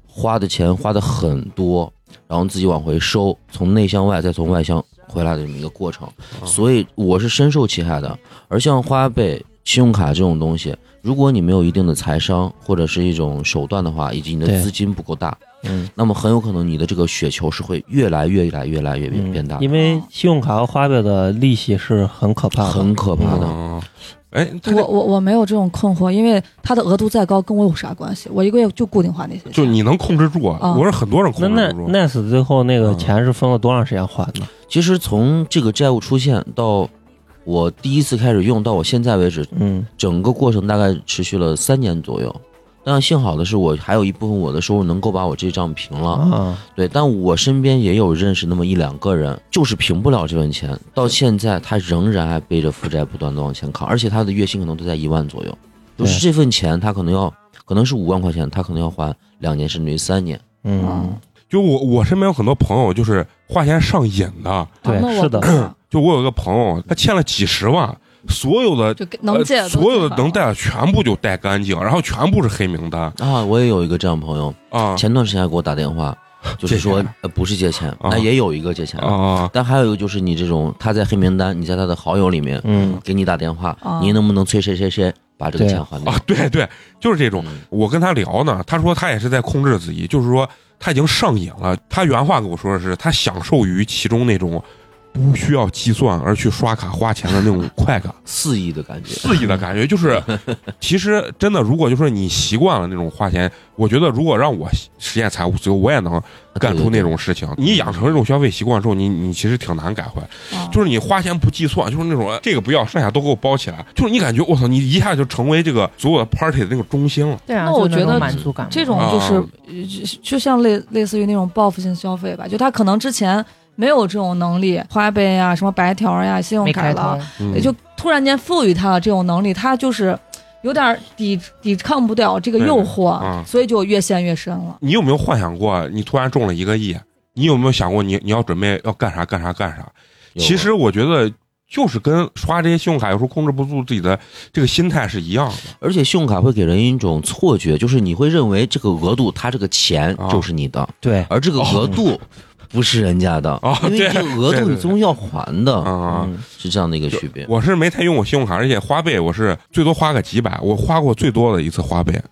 花的钱花的很多，然后自己往回收，从内向外再从外向回来的这么一个过程，所以我是深受其害的。而像花呗、信用卡这种东西，如果你没有一定的财商或者是一种手段的话，以及你的对资金不够大，嗯那么很有可能你的这个雪球是会越来越来越来越变嗯变大，因为信用卡和花呗的利息是很可怕的，很可怕的。嗯，哎，他我我我没有这种困惑，因为它的额度再高跟我有啥关系？我一个月就固定花那些钱。就你能控制住啊？啊我是很多人那那控制不住。Nice 最后那个嗯钱是分了多长时间还的？其实从这个债务出现到我第一次开始用到我现在为止，嗯整个过程大概持续了三年左右。但幸好的是我还有一部分我的收入能够把我这账平了。啊，对，但我身边也有认识那么一两个人，就是平不了这份钱，到现在他仍然还背着负债不断的往前扛，而且他的月薪可能都在一万左右，就是这份钱他可能要可能是五万块钱，他可能要还两年甚至于三年。嗯，就我我身边有很多朋友就是花钱上瘾的，对是的。就我有一个朋友，他欠了几十万，所有的就能借所有的能贷的全部就贷干净，然后全部是黑名单。啊，我也有一个这样朋友，啊。前段时间还给我打电话，就是说呃不是借钱，啊。那也有一个借钱。的，啊但还有一个就是你这种他在黑名单，你在他的好友里面，嗯，给你打电话，啊。您能不能催谁谁谁把这个钱还掉啊？，对对，就是这种。嗯。我跟他聊呢，他说他也是在控制自己，就是说他已经上瘾了。他原话跟我说的是，他享受于其中那种不需要计算而去刷卡花钱的那种快感。肆意的感觉，肆意的感觉，就是 其实真的，如果就说你习惯了那种花钱，我觉得如果让我实现财务自由，我也能干出那种事情。你养成这种消费习惯之后，你你其实挺难改回就是你花钱不计算，就是那种这个不要，剩下都给我包起来，就是你感觉我操，你一下就成为这个所有的 party 的那个中心了。对啊，那我觉得满足感，这种啊。就是、就像类类似于那种报复性消费吧，就他可能之前没有这种能力，花呗呀、什么白条呀、信用卡了，也就突然间赋予他了这种能力，他就是有点抵抵抗不了这个诱惑，嗯。所以就越陷越深了。你有没有幻想过，你突然中了一个亿，你有没有想过你你要准备要干啥干啥干啥？其实我觉得就是跟刷这些信用卡有时候控制不住自己的这个心态是一样的。而且信用卡会给人一种错觉，就是你会认为这个额度，它这个钱啊。就是你的，对，而这个额度不是人家的，哦因为对这个额度你终要还的，啊嗯，是这样的一个区别。我是没太用过信用卡，而且花呗我是最多花个几百，我花过最多的一次花呗，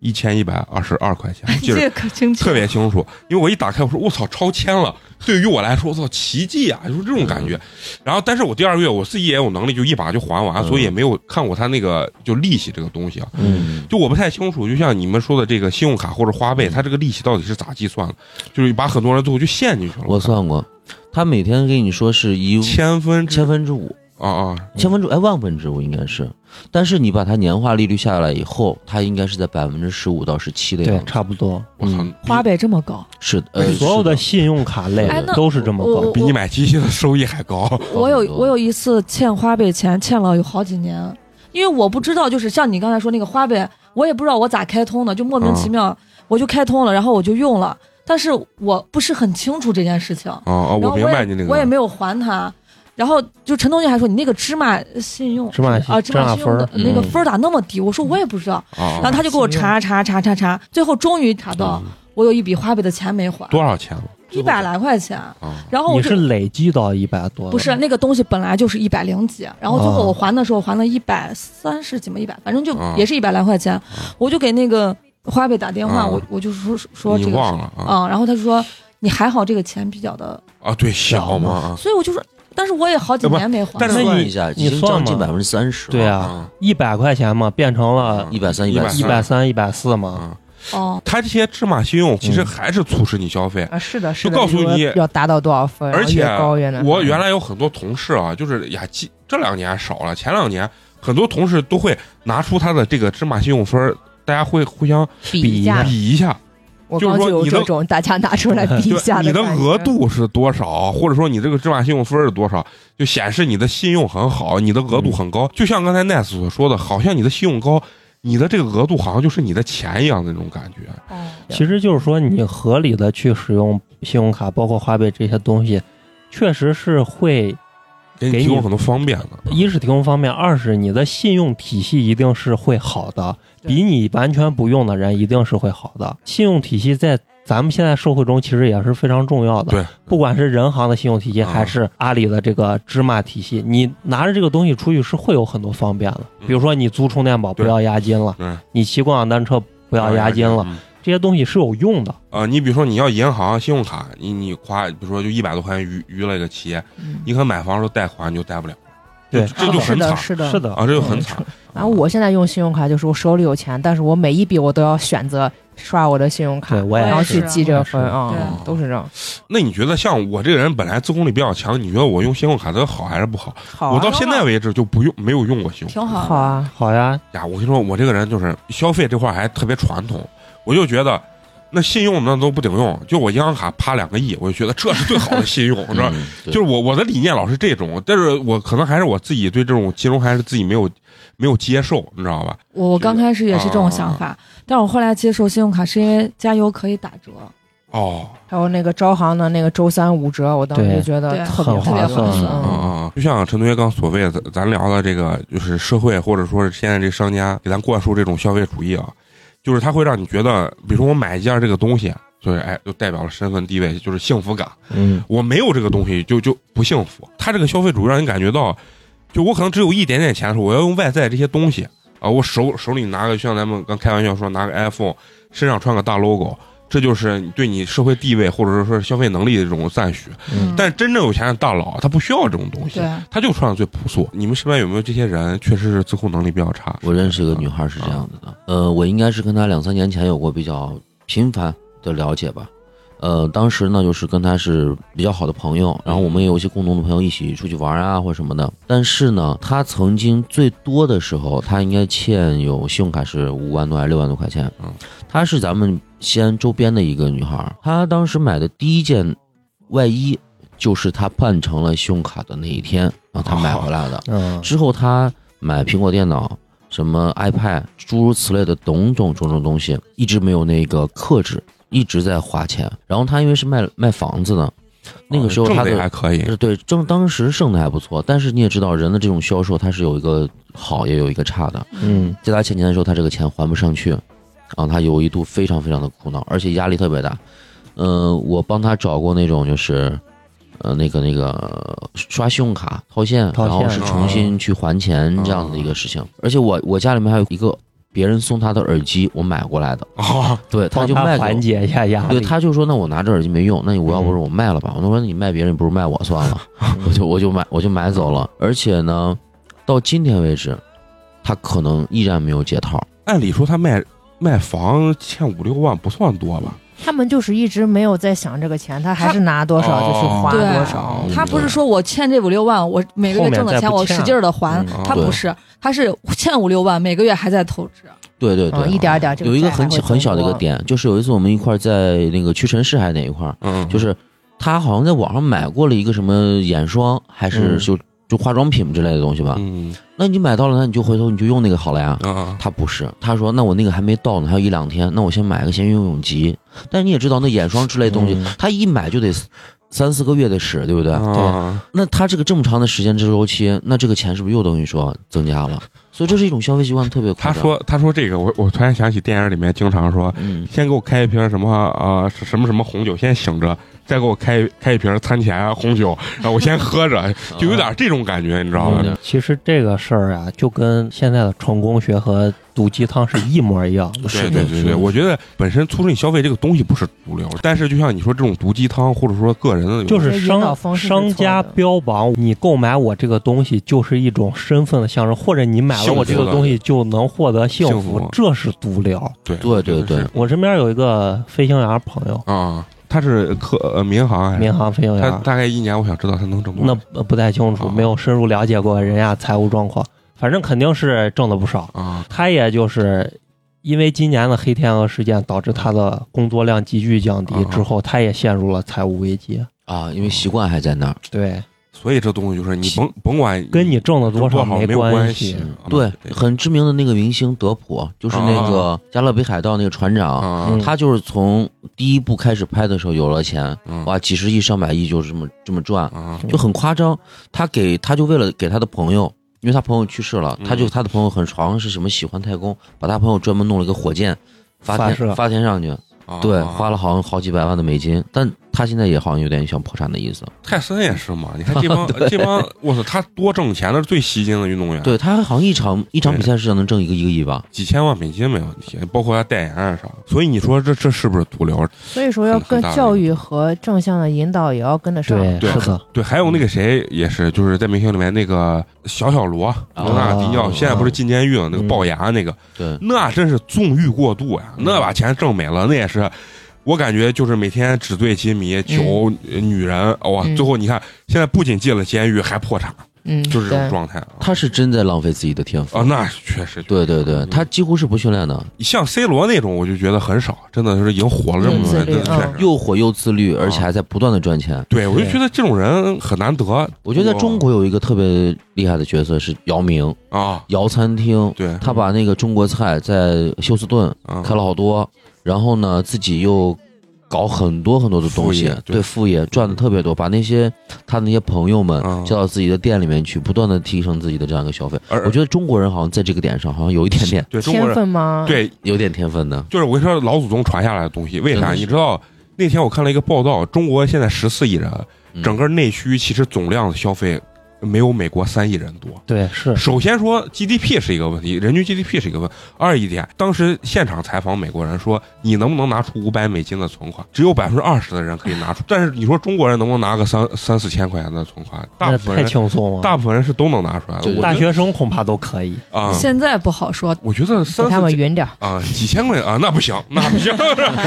一千一百二十二块钱，记得可清楚，特别清楚。因为我一打开，我说我操，超千了！对于我来说，我操，奇迹啊，就是这种感觉。然后，但是我第二个月我自己也有能力，就一把就还完，嗯所以也没有看过他那个就利息这个东西啊。嗯，就我不太清楚，就像你们说的这个信用卡或者花呗，它这个利息到底是咋计算的？就是把很多人最后就陷进去了。我算过，他每天跟你说是一千分千分之五，啊啊，千分之哎万分之五应该是，但是你把它年化利率下来以后，它应该是在百分之十五到十七的对样，子。差不多。我操嗯，花呗这么高，是的，呃，所有的是信用卡类哎那都是这么高。比你买机器的收益还高。我有我有一次欠花呗钱，欠了有好几年，因为我不知道，就是像你刚才说那个花呗，我也不知道我咋开通的，就莫名其妙我就开通了，然后我就用了，但是我不是很清楚这件事情，啊啊，我然后我明白你那个，我也没有还他。然后就陈同学还说你那个芝麻信用芝麻信啊芝麻信用的那个分咋那么低？我说我也不知道。啊然后他就给我查查查查查，最后终于查到嗯我有一笔花呗的钱没还，多少钱了一百来块钱。啊？然后我是累积到一百多？不是那个东西本来就是一百零几，然后最后哦我还的时候还了一百三十几嘛，一百反正就啊也是一百来块钱，我就给那个花呗打电话，啊我我就说说这个忘了啊啊，然后他就说你还好这个钱比较的，啊？对，小嘛啊所以我就说，但是我也好几年没还，但是那你算一下，你算嘛将近百分之三十。对啊，啊一百块钱嘛，变成了一百三、一百百一百三、一百四嘛。啊！哦，他这些芝麻信用其实嗯还是促使你消费，啊，是的，是的，就告诉你要达到多少分，而且越高越我原来有很多同事啊，就是呀，记这两年少了，前两年很多同事都会拿出他的这个芝麻信用分，大家会互相比比一下，比一下，我就是刚就有这种大家拿出来比一对下你的额度是多少，或者说你这个芝麻信用分是多少，就显示你的信用很好，你的额度很高。就像刚才 Nice 所说的，好像你的信用高，你的这个额度好像就是你的钱一样的那种感觉。哦其实就是说，你合理的去使用信用卡，包括花呗这些东西，确实是会给你提供很多方便的。一是提供方便，二是你的信用体系一定是会好的，比你完全不用的人一定是会好的。信用体系在咱们现在社会中其实也是非常重要的。对，不管是人行的信用体系，啊还是阿里的这个芝麻体系，你拿着这个东西出去是会有很多方便的。嗯比如说你租充电宝不要押金了，嗯，你骑共享单车不要押金了，嗯。这些东西是有用的。呃，你比如说你要银行信用卡，你你花，比如说就一百多块钱余余了一个企业，嗯你可能买房的时候贷款你就贷不了，对这就很惨是的，是的，是的，啊，这就很惨。然后我现在用信用卡，就是我手里有钱，但是我每一笔我都要选择刷我的信用卡对，我也然后是去记这个分啊对，都是这样。那你觉得像我这个人本来自控力比较强，你觉得我用信用卡的好还是不好？好啊，我到现在为止就不用没有用过信用卡挺好。好，啊，好呀，呀。我跟你说，我这个人就是消费这块还特别传统，我就觉得。那信用那都不顶用，就我银行卡啪两个亿，我就觉得这是最好的信用，你知道？嗯就是我我的理念老是这种，但是我可能还是我自己对这种金融还是自己没有没有接受，你知道吧？我我刚开始也是这种想法，但是我后来接受信用卡是因为加油可以打折。哦，还有那个招行的那个周三五折，我当时就觉得特别划算特别划算啊嗯，啊！就像陈同学刚所谓的，咱咱聊的这个，就是社会或者说是现在这商家给咱灌输这种消费主义啊，就是它会让你觉得，比如说我买一件这个东西，就是哎，就代表了身份地位，就是幸福感。嗯，我没有这个东西就就不幸福。他这个消费主义让你感觉到，就我可能只有一点点钱的时候，我要用外在这些东西啊，我手手里拿个像咱们刚开玩笑说拿个 iPhone，身上穿个大 logo，这就是对你社会地位或者说是消费能力的这种赞许。嗯但真正有钱的大佬，他不需要这种东西，对，他就穿的最朴素。你们身边有没有这些人，确实是自控能力比较差？我认识一个女孩是这样子的，呃，我应该是跟她两三年前有过比较频繁的了解吧。呃，当时呢，就是跟他是比较好的朋友，然后我们也有一些共同的朋友一起出去玩啊或者什么的。但是呢，他曾经最多的时候，他应该欠有信用卡是五万多还是六万多块钱。嗯，她是咱们西安周边的一个女孩，她当时买的第一件外衣就是她办成了信用卡的那一天，然后她买回来的。嗯，之后她买苹果电脑、什么 iPad，诸如此类的种种种种东西，一直没有那个克制，一直在花钱。然后他因为是卖卖房子的，那个时候挣他的还可以，对正当时挣的还不错，但是你也知道人的这种销售，他是有一个好也有一个差的。嗯，在他欠钱的时候，他这个钱还不上去，然后他有一度非常非常的苦恼，而且压力特别大。嗯、我帮他找过那种就是，呃，那个那个刷信用卡套现，套现然后是重新去还钱这样的一个事情。而且我我家里面还有一个别人送他的耳机，我买过来的，哦，对，他就卖缓解一下压对，他就说那我拿着耳机没用，那你我要不嗯是我卖了吧？我说那你卖别人不如卖我算了，我就我就买我就买走了。而且呢，到今天为止，他可能依然没有解套。按理说他卖卖房欠五六万不算多吧？他们就是一直没有在想这个钱，他还是拿多少就去花多少。嗯。他不是说我欠这五六万，我每个月挣的钱我使劲儿的还他不是，他是欠五六万，每个月还在透支。对对对，嗯，一点儿点有一个很小很小的一个，点，就是有一次我们一块儿在那个屈臣氏还是哪一块就是他好像在网上买过了一个什么眼霜，还是嗯。就就化妆品之类的东西吧。嗯那你买到了，那你就回头你就用那个好了呀。啊，他不是，他说那我那个还没到呢，还有一两天，那我先买个先用用急。但你也知道，那眼霜之类的东西，嗯他一买就得三四个月的使，对不对？啊那他这个这么长的时间周期，那这个钱是不是又等于说增加了？所以这是一种消费习惯特别。他说他说这个，我我突然想起电影里面经常说，嗯，先给我开一瓶什么啊、什么什么红酒，先醒着，再给我开开一瓶餐前红酒，然后我先喝着，就有点这种感觉，你知道吗？嗯其实这个事儿啊，就跟现在的成功学和毒鸡汤是一模一样的。对对对对，我觉得本身促进消费这个东西不是毒瘤，但是就像你说这种毒鸡汤，或者说个人的，就是商商家标榜你购买我这个东西就是一种身份的象征，或者你买了我这个东西就能获得幸幸福这是毒瘤。对对对对，我身边有一个飞行员朋友，啊，他是客呃民航还是？民航飞行员。他员，大概一年，我想知道他能挣多少那不太清楚，啊。没有深入了解过人家财务状况，反正肯定是挣的不少。啊。他也就是因为今年的黑天鹅事件导致他的工作量急剧降低啊。之后，他也陷入了财务危机。啊，因为习惯还在那儿。对，所以这东西就是你甭甭管跟你挣的多少没关关系对，很知名的那个明星德普，就是那个《加勒比海盗》那个船长，他就是从第一部开始拍的时候有了钱，嗯哇，几十亿、上百亿就是这么这么赚，啊就很夸张。他给他就为了给他的朋友，因为他朋友去世了，嗯他就他的朋友很好像是什么喜欢太空，把他朋友专门弄了一个火箭发发天发天上去，啊。对，花了好像好几百万的美金，但他现在也好像有点想破产的意思。泰森也是嘛，你看 这帮这帮，我操，他多挣钱，那是最吸睛的运动员，对他好像一场一场比赛是能挣一个一个亿吧？几千万美金没问题，包括他代言啊啥。所以你说这这是不是毒瘤？所以说要跟教育和正向的引导也要跟得上。对，对是的，对，还有那个谁也是，就是在明星里面那个小小罗罗纳迪奥，现在不是进监狱了，那个龅牙那个，对，那真是纵欲过度呀，那把钱挣没了，那也是。我感觉就是每天纸醉金迷、酒、女人，哇！嗯。最后你看，现在不仅进了监狱，还破产，嗯，就是这种状态啊。他是真在浪费自己的天赋。啊，那确实，对对对，嗯。他几乎是不训练的，像 C 罗那种，我就觉得很少，真的是已经火了这么多人，嗯。自律真的确实。又火又自律，而且还在不断的赚钱。对，我就觉得这种人很难得。我觉得在中国有一个特别厉害的角色是姚明，啊，姚餐厅，对，他把那个中国菜在休斯顿啊开了好多，然后呢自己又搞很多很多的东西副，对对副业赚的特别多，把那些他那些朋友们啊叫到自己的店里面去，不断的提升自己的这样一个消费。而我觉得中国人好像在这个点上好像有一点点天对中国人，分吗？，对，有点天分的。就是我跟你说，老祖宗传下来的东西，为啥？你知道那天我看了一个报道，中国现在十四亿人，嗯整个内需其实总量消费没有美国三亿人多。对是，首先说 GDP 是一个问题，人均 GDP 是一个问。二一点，当时现场采访美国人说，你能不能拿出五百美金的存款？只有百分之二十的人可以拿出。但是你说中国人能不能拿个三三四千块钱的存款？大那太部分人轻松了。大部分人是都能拿出来的。大学生恐怕都可以。啊，现在不好说。我觉得三给他们匀点。啊几千块啊，那不行，那不行。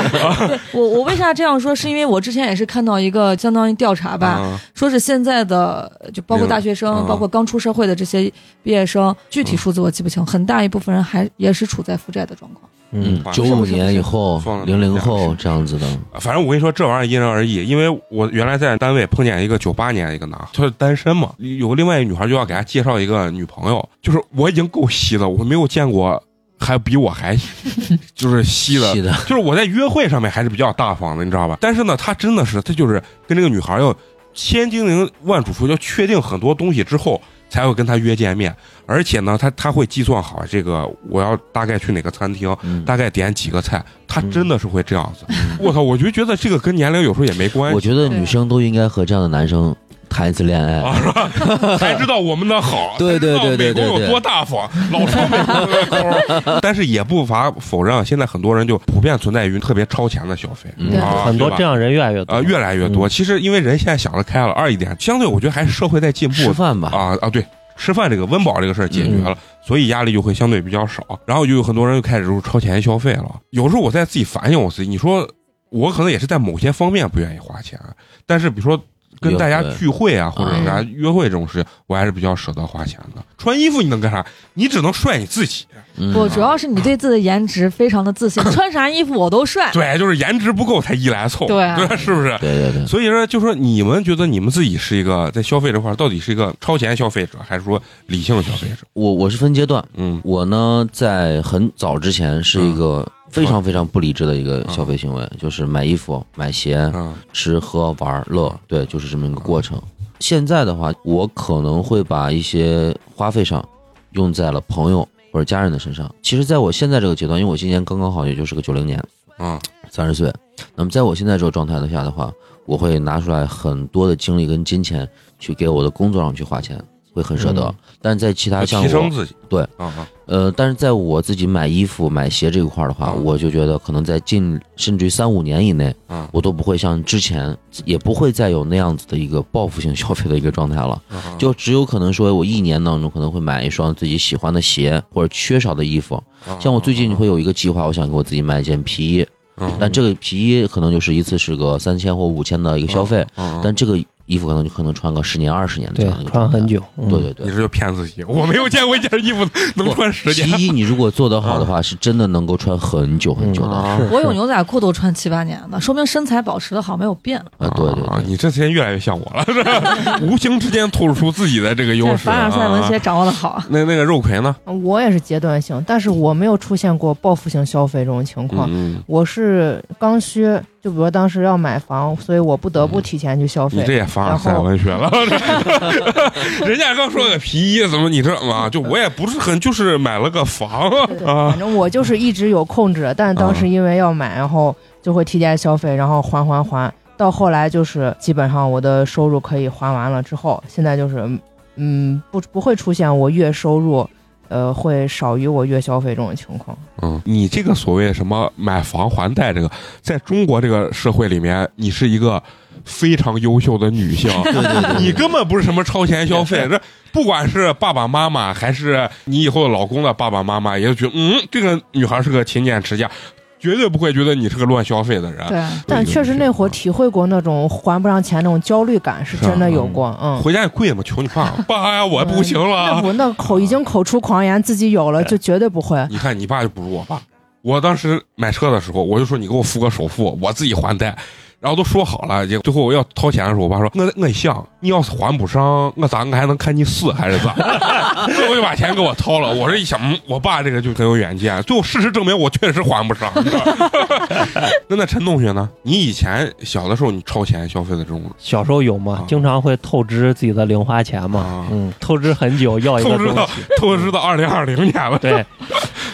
我我为啥这样说？是因为我之前也是看到一个相当于调查吧，啊说是现在的就包括大学生，嗯包括刚出社会的这些毕业生，具体数字我记不清，很大一部分人还也是处在负债的状况。嗯，嗯九五年以后放，零零后这样子的，反正我跟你说，这玩意儿因人而异。因为我原来在单位碰见一个九八年的一个男孩，他是单身嘛，有另外一个女孩就要给他介绍一个女朋友，就是我已经够稀了，我没有见过还比我还 就是稀的。细的，就是我在约会上面还是比较大方的，你知道吧？但是呢，他真的是，他就是跟这个女孩要千叮咛万嘱咐，要确定很多东西之后才会跟他约见面。而且呢，他他会计算好这个我要大概去哪个餐厅，嗯，大概点几个菜，他真的是会这样子。我操，我就觉得这个跟年龄有时候也没关系。我觉得女生都应该和这样的男生谈一次恋爱。啊，是吧？才知道我们的好，对对对对对美国有多大方，老说美国的抠。但是也不乏否认，现在很多人就普遍存在于特别超前的消费，嗯啊对很多这样人越来越多。啊，越来越多。嗯其实因为人现在想得开了，二一点，相对我觉得还是社会在进步吃饭吧，啊啊，对，吃饭这个温饱这个事儿解决嗯了，所以压力就会相对比较少，然后就有很多人就开始就是超前消费了。有时候我在自己反省我自己，你说我可能也是在某些方面不愿意花钱，但是比如说。跟大家聚会啊，或者大家约会这种事情，我还是比较舍得花钱的。穿衣服你能干啥？你只能帅你自己。嗯不，主要是你对自己的颜值非常的自信，穿啥衣服我都帅。对，就是颜值不够才衣来凑，对啊是不是？对对对，所以说，就说你们觉得你们自己是一个在消费这块到底是一个超前消费者，还是说理性消费者？我我是分阶段，嗯我呢在很早之前是一个非常非常不理智的一个消费行为，就是买衣服、买鞋、嗯吃喝玩乐，对，就是这么一个过程。现在的话，我可能会把一些花费上用在了朋友或者家人的身上。其实，在我现在这个阶段，因为我今年刚刚好也就是个九零年，嗯三十岁，那么在我现在这个状态的下的话，我会拿出来很多的精力跟金钱去给我的工作上去花钱，会很舍得。嗯。但是在其他就像我，提升自己。对。啊啊，呃，但是在我自己买衣服、买鞋这一块儿的话，嗯。我就觉得可能在近甚至于三五年以内，嗯。我都不会像之前，也不会再有那样子的一个报复性消费的一个状态了。嗯就只有可能说，我一年当中可能会买一双自己喜欢的鞋或者缺少的衣服。嗯像我最近会有一个计划，我想给我自己买一件皮衣，嗯。但这个皮衣可能就是一次是个三千或五千的一个消费，嗯。但这个衣服可能就可能穿个十年二十年的这对样的一个穿很。久。嗯对对对你，这就骗自己。我没有见过一件衣服能穿十年。皮衣你如果做得好的话，是真的能够穿很久很久的。啊我有牛仔裤都穿七八年的，说明身材保持的好，没有变。啊，对对对，啊你这次越来越像我了，是 吧无形之间透露出自己的这个优势。凡尔赛文学啊掌握的好。那那个肉葵呢？我也是阶段性，但是我没有出现过报复性消费这种情况。嗯，我是刚需，就比如当时要买房，所以我不得不提前去消费。你这也凡尔赛文学了。人家刚说个皮衣，怎么你这嘛？就我也不是很，就是买了个房啊反。正我就是一直有控制，但当时因为要买，然后就会提前消费，然后还还还，到后来就是基本上我的收入可以还完了之后，现在就是嗯不不会出现我月收入呃会少于我月消费这种情况。嗯，你这个所谓什么买房还贷这个，在中国这个社会里面，你是一个非常优秀的女性，对对对，你根本不是什么超前消费，这不管是爸爸妈妈还是你以后老公的爸爸妈妈，也就觉得嗯，这个女孩是个勤俭持家，绝对不会觉得你是个乱消费的人。对，但确实那会儿体会过那种还不上钱那种焦虑感，是真的有过。嗯，回家也跪嘛，求你爸，爸呀，我不行那了。不那口已经口出狂言，自己有了就绝对不会。你看你爸就不如我爸。我当时买车的时候，我就说你给我付个首付，我自己还贷。然后都说好了，结果最后我要掏钱的时候，我爸说：“我我想你要是还不上，我咋我还能看你死还是咋？” 最后就把钱给我掏了。我这一想，嗯我爸这个就很有远见。最后事实证明，我确实还不上。那那陈同学呢？你以前小的时候，你超前消费的这种小时候有吗啊，经常会透支自己的零花钱嘛啊，嗯，透支很久要一个东西。透支到二零二零年了。对，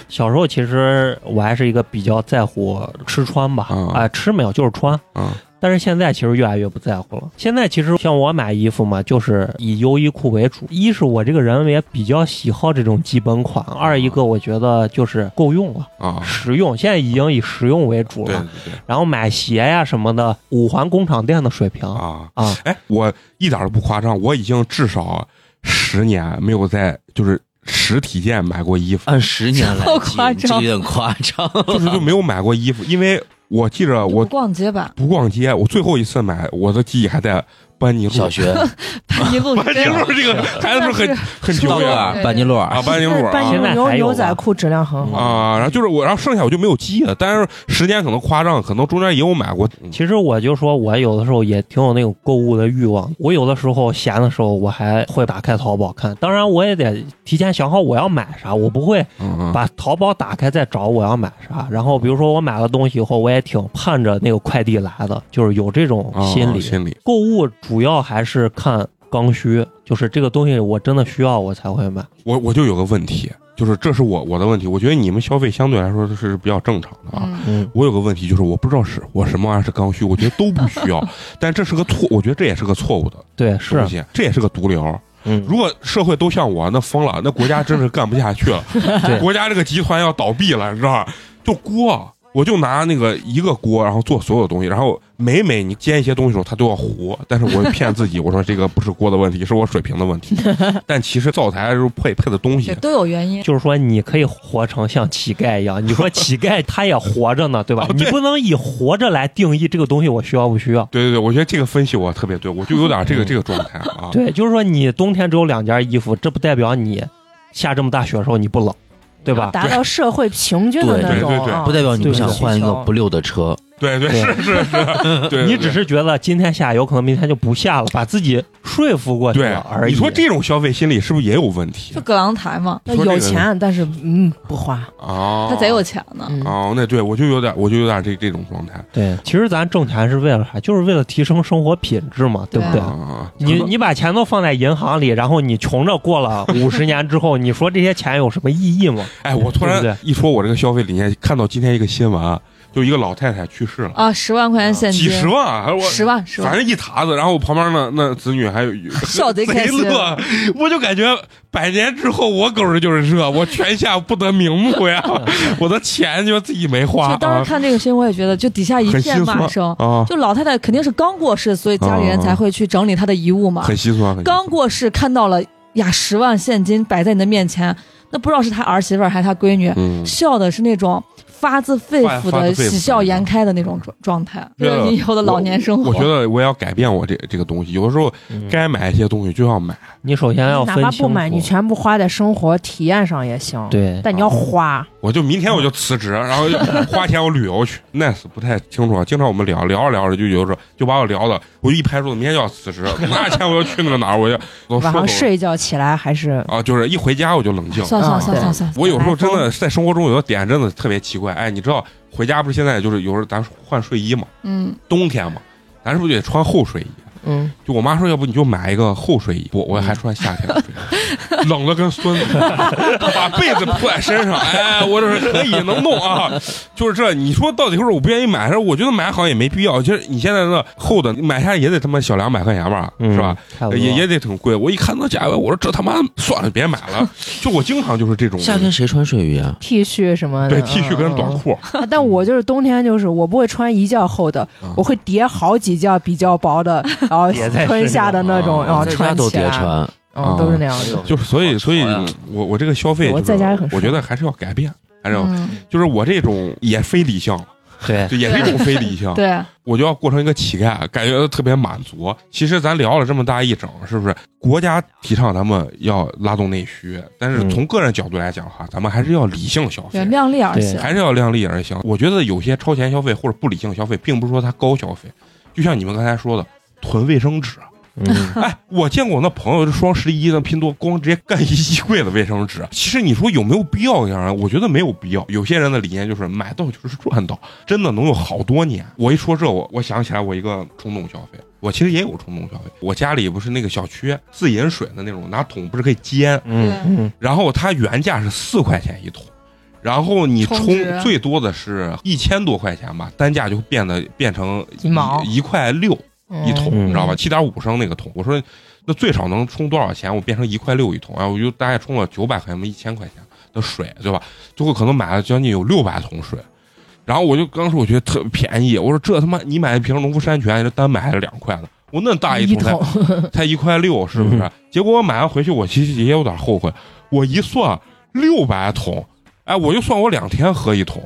小时候其实我还是一个比较在乎吃穿吧，嗯啊，吃没有就是穿。嗯但是现在其实越来越不在乎了。现在其实像我买衣服嘛，就是以优衣库为主。一是我这个人也比较喜好这种基本款，二一个我觉得就是够用了，啊，实用。现在已经以实用为主对了。对对然后买鞋呀什么的，五环工厂店的水平啊。啊，哎，我一点都不夸张，我已经至少十年没有在就是实体店买过衣服，按十年来好计，夸张这个有点夸张。就是就没有买过衣服，因为我记着我逛街吧，不逛街，我最后一次买，我的记忆还在班尼路。小学 班尼路班尼路这个 孩子是很很久道路远啊，班尼路啊，班尼路班尼啊现在路牛牛仔裤质量很好。啊，然后就是我，然后剩下我就没有记了，但是时间可能夸张，可能中间也有买过。其实我就说，我有的时候也挺有那种购物的欲望。我有的时候闲的时候，我还会打开淘宝看。当然，我也得提前想好我要买啥，我不会把淘宝打开再找我要买啥。然后比如说我买了东西以后，我也挺盼着那个快递来的，就是有这种啊心理。心理购物主要还是看刚需，就是这个东西我真的需要我才会买。我我就有个问题，就是这是我我的问题，我觉得你们消费相对来说是比较正常的啊。嗯，嗯，我有个问题，就是我不知道是我什么玩意儿是刚需，我觉得都不需要，但这是个错，我觉得这也是个错误的对，是东，西，这也是个毒瘤。嗯，如果社会都像我，那疯了，那国家真是干不下去了，对国家这个集团要倒闭了，你知道吧？就锅，我就拿那个一个锅，然后做所有东西，然后每每你煎一些东西的时候，它都要糊，但是我骗自己，我说这个不是锅的问题，是我水平的问题，但其实灶台时候配配的东西，都有原因。就是说，你可以活成像乞丐一样。你说乞丐他也活着呢，对吧？哦对你不能以活着来定义这个东西我需要不需要。对对对，我觉得这个分析我特别对，我就有点这个这个状态啊。对，就是说你冬天只有两件衣服，这不代表你下这么大雪的时候你不冷，对吧？达到社会平均的那种不代表你不想换一个不溜的车。对对对是是是，对，你只是觉得今天下，有可能明天就不下了，把自己说服过去了而已。你说这种消费心理是不是也有问题就葛朗台嘛，有钱，但是嗯不花。啊？他贼有钱呢。嗯，哦，那对我就有点，我就有点这这种状态，对，其实咱挣钱是为了啥？就是为了提升生活品质嘛，对不对？啊，你你把钱都放在银行里，然后你穷着过了 五十年之后，你说这些钱有什么意义吗？哎，我突然一说我这个消费理念，看到今天一个新闻，就一个老太太去世了，啊，十万块钱现金，几十万，还是我十万十万，反正一沓子，然后我旁边那那子女还有 笑贼开心乐，我就感觉百年之后我狗日就是这，我泉下不得瞑目呀，我的钱就自己没花就当啊时，看这个新闻，我也觉得就底下一片骂声。啊，就老太太肯定是刚过世，所以家里人才会去整理她的遗物嘛。很心酸，刚过世看到了呀十万现金摆在你的面前，那不知道是他儿媳妇还是他闺女，嗯，笑的是那种发自肺腑的喜笑颜开的那种状状态，对为了你以后的老年生活。我觉得我要改变我这这个东西，有的时候嗯该买一些东西就要买，你首先要哪。怕不买，你全部花在生活体验上也行。，对，但你要花。我就明天我就辞职，然后就 花钱我旅游去。nice 不太清楚啊，经常我们聊聊着聊着就有时候就把我聊的，我就一拍桌子，明天就要辞职，拿钱我要去那个哪儿，我就晚上睡一觉起来还是啊，就是一回家我就冷静。算算算算算，我有时候真的在生活中有的点真的特别奇怪，哎，你知道回家不是现在就是有时候咱换睡衣嘛，嗯，冬天嘛，咱是不是得穿厚睡衣？嗯，就我妈说，要不你就买一个厚睡衣，我我还穿夏天的睡衣，冷的跟孙子，把被子铺在身上，哎，我这是可以能弄啊，就是这。你说到底是我不愿意买，还是我觉得买好像也没必要。其实你现在那厚的买下来也得他妈小两百块钱吧，嗯是吧？？也也得挺贵。我一看那价位，我说这他妈算了，别买了。就我经常就是这种夏天谁穿睡衣啊？T 恤什么的，对 T 恤跟短嗯。裤，嗯但我就是冬天，就是我不会穿一件厚的嗯，我会叠好几件比较薄的，然后春夏的那种，身上然后在家都穿起来，叠穿，嗯，都是那样的。就是所以所以我我这个消费，我在家也很我觉得还是要改变，还是就是我这种也非理性，对，就也是一种非理性。对，我就要过成一个乞丐，感觉特别满足。其实咱聊了这么大一整，是不是？国家提倡咱们要拉动内需，但是嗯从个人角度来讲的话，咱们还是要理性消费对，，量力而行。还是要量力而行。我觉得有些超前消费或者不理性消费，并不是说它高消费，就像你们刚才说的，囤卫生纸。嗯，哎，我见过我那朋友，这双十一那拼多多光直接干一衣柜的卫生纸。其实你说有没有必要这样？我觉得没有必要。有些人的理念就是买到就是赚到，真的能用好多年。我一说这，我我想起来我一个冲动消费，我其实也有冲动消费。我家里不是那个小区自饮水的那种，拿桶不是可以煎，嗯嗯然后它原价是四块钱一桶。然后你充最多的是一千多块钱吧，单价就变得变成一一块六，一桶，嗯你知道吧？七点五升那个桶，我说那最少能充多少钱？我变成一块六一桶，啊我就大概充了九百块钱，一千块钱的水，对吧？最后可能买了将近有六百桶水，然后我就刚说我觉得特便宜，我说这他妈你买一瓶农夫山泉，这单买还是两块的，我那大一桶才，才一块六，是不是？嗯结果我买完回去，我其实也有点后悔，我一算六百桶，哎，我就算我两天喝一桶，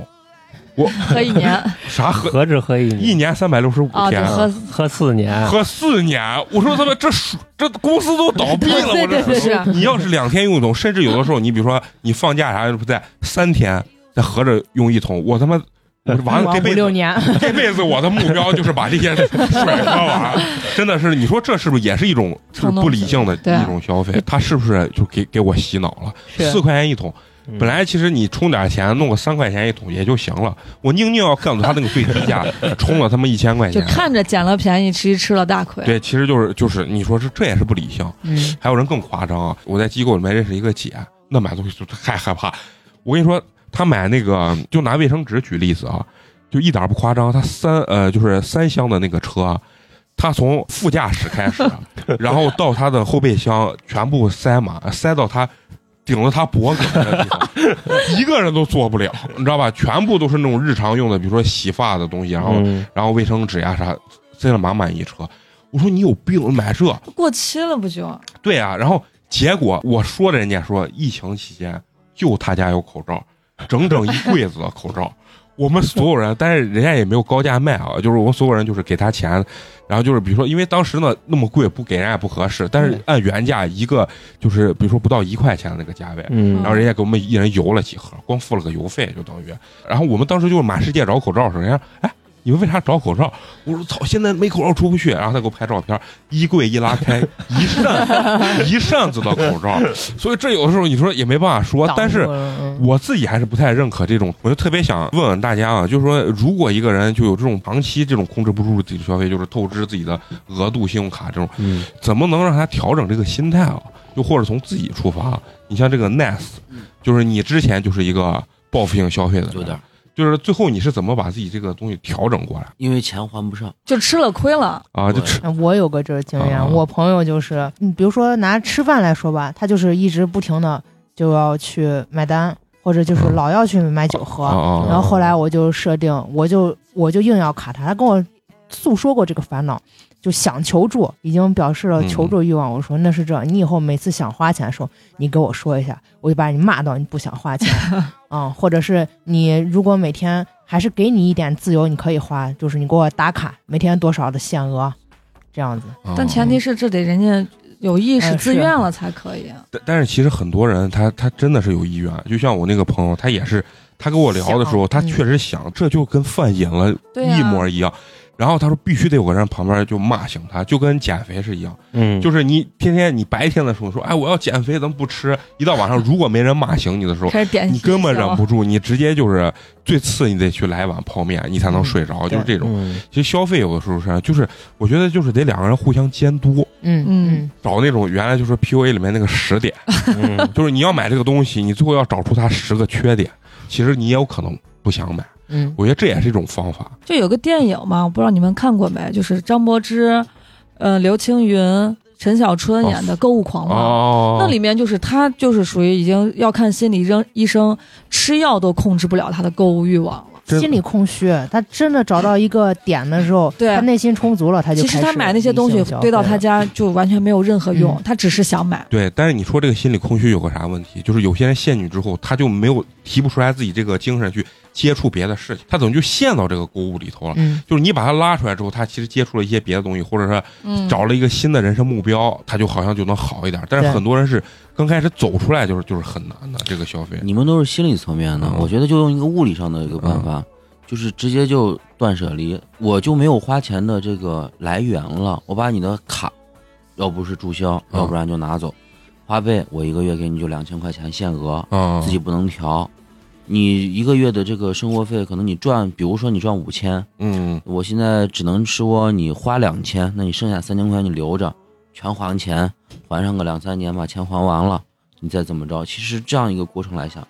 喝一年 啥喝何止喝一一年三百六十五天。喝喝四年，喝四年，我说他妈这属这公司都倒闭了，我这对对是是你要是两天用一桶，甚至有的时候你比如说你放假啥不在三天再合着用一桶，我他妈我这完了这辈子六年，这辈子我的目标就是把这些水喝完，真的是你说这是不是也是一种就是不理性的一种消费？他是不是就给给我洗脑了？四块钱一桶，嗯本来其实你充点钱弄个三块钱一桶也就行了，我宁宁要干到他那个最低价，充了他妈一千块钱。就看着捡了便宜，其实吃了大亏。对，其实就是就是你说是这也是不理性。嗯，还有人更夸张啊！我在机构里面认识一个姐，那买东西就太害怕。我跟你说，她买那个就拿卫生纸举例子啊，就一点不夸张。她三呃就是三厢的那个车，她从副驾驶开始，然后到她的后备箱全部塞满，塞到她顶着他脖子的地方，一个人都做不了，你知道吧？全部都是那种日常用的，比如说洗发的东西，然后、嗯然后卫生纸呀啥，塞了满满一车。我说你有病，买这。过期了不就？对啊，然后结果我说人家说疫情期间就他家有口罩，整整一柜子的口罩。我们所有人，但是人家也没有高价卖啊，就是我们所有人就是给他钱，然后就是比如说，因为当时呢那么贵不给人家也不合适，但是按原价一个就是比如说不到一块钱的那个价位，嗯然后人家给我们一人邮了几盒，光付了个邮费就等于。然后我们当时就是满世界找口罩的时候，人家哎。你们为啥找口罩？我说操，现在没口罩出不去。然后他给我拍照片，衣柜一拉开，一扇一扇子的口罩。所以这有的时候你说也没办法说，但是嗯我自己还是不太认可这种。我就特别想问问大家啊，就是说，如果一个人就有这种长期这种控制不住自己的消费，就是透支自己的额度、信用卡这种，嗯怎么能让他调整这个心态啊？又或者从自己出发，你像这个 Nice，就是你之前就是一个报复性消费的人，有点，就是最后你是怎么把自己这个东西调整过来因为钱还不上。就吃了亏了。啊？就吃我有个这个经验，啊我朋友就是，你比如说拿吃饭来说吧，他就是一直不停的就要去买单，或者就是老要去买酒喝，然后后来我就设定，我就我就硬要卡他，他跟我诉说过这个烦恼，就想求助，已经表示了求助欲望。我说那是这，你以后每次想花钱的时候，你给我说一下，我就把你骂到你不想花钱，嗯，或者是你如果每天还是给你一点自由，你可以花，就是你给我打卡每天多少的限额，这样子。啊但前提是这得人家有意识、嗯自愿了才可以。但但是其实很多人他他真的是有意愿，就像我那个朋友，他也是他跟我聊的时候，他确实想，这就跟犯瘾了一模一样。然后他说必须得有个人旁边就骂醒他，就跟减肥是一样，嗯，就是你天天你白天的时候说，哎，我要减肥，咱们不吃，一到晚上如果没人骂醒你的时候，开始点你根本忍不住，你直接就是最次你得去来碗泡面，你才能睡着，就是这种。嗯。其实消费有的时候是这样，就是我觉得就是得两个人互相监督，嗯。嗯。找那种原来就是 PUA 里面那个十点，嗯。就是你要买这个东西，你最后要找出它十个缺点，其实你也有可能不想买。嗯我觉得这也是一种方法。就有个电影嘛，我不知道你们看过没，就是张柏芝、呃刘青云、陈小春演的《购物狂嘛》。哦，那里面就是他，就是属于已经要看心理医生，医生吃药都控制不了他的购物欲望了。心理空虚，他真的找到一个点的时候，对他内心充足了，他就其实他买那些东西堆到他家就完全没有任何用，嗯他只是想买。对，但是你说这个心理空虚有个啥问题？就是有些人陷进去之后，他就没有提不出来自己这个精神去接触别的事情，他等于就陷到这个购物里头了。嗯就是你把他拉出来之后，他其实接触了一些别的东西，或者是嗯，找了一个新的人生目标，他就好像就能好一点。但是很多人是刚开始走出来就是就是很难的这个消费。你们都是心理层面的，嗯我觉得就用一个物理上的一个办法，就是直接就断舍离，我就没有花钱的这个来源了。我把你的卡，要不是注销，嗯要不然就拿走。花呗我一个月给你就两千块钱限额，嗯，自己不能调。你一个月的这个生活费，可能你赚，比如说你赚五千，嗯我现在只能说你花两千，那你剩下三千块钱你留着，全还钱，还上个两三年把钱还完了，你再怎么着，其实这样一个过程来想，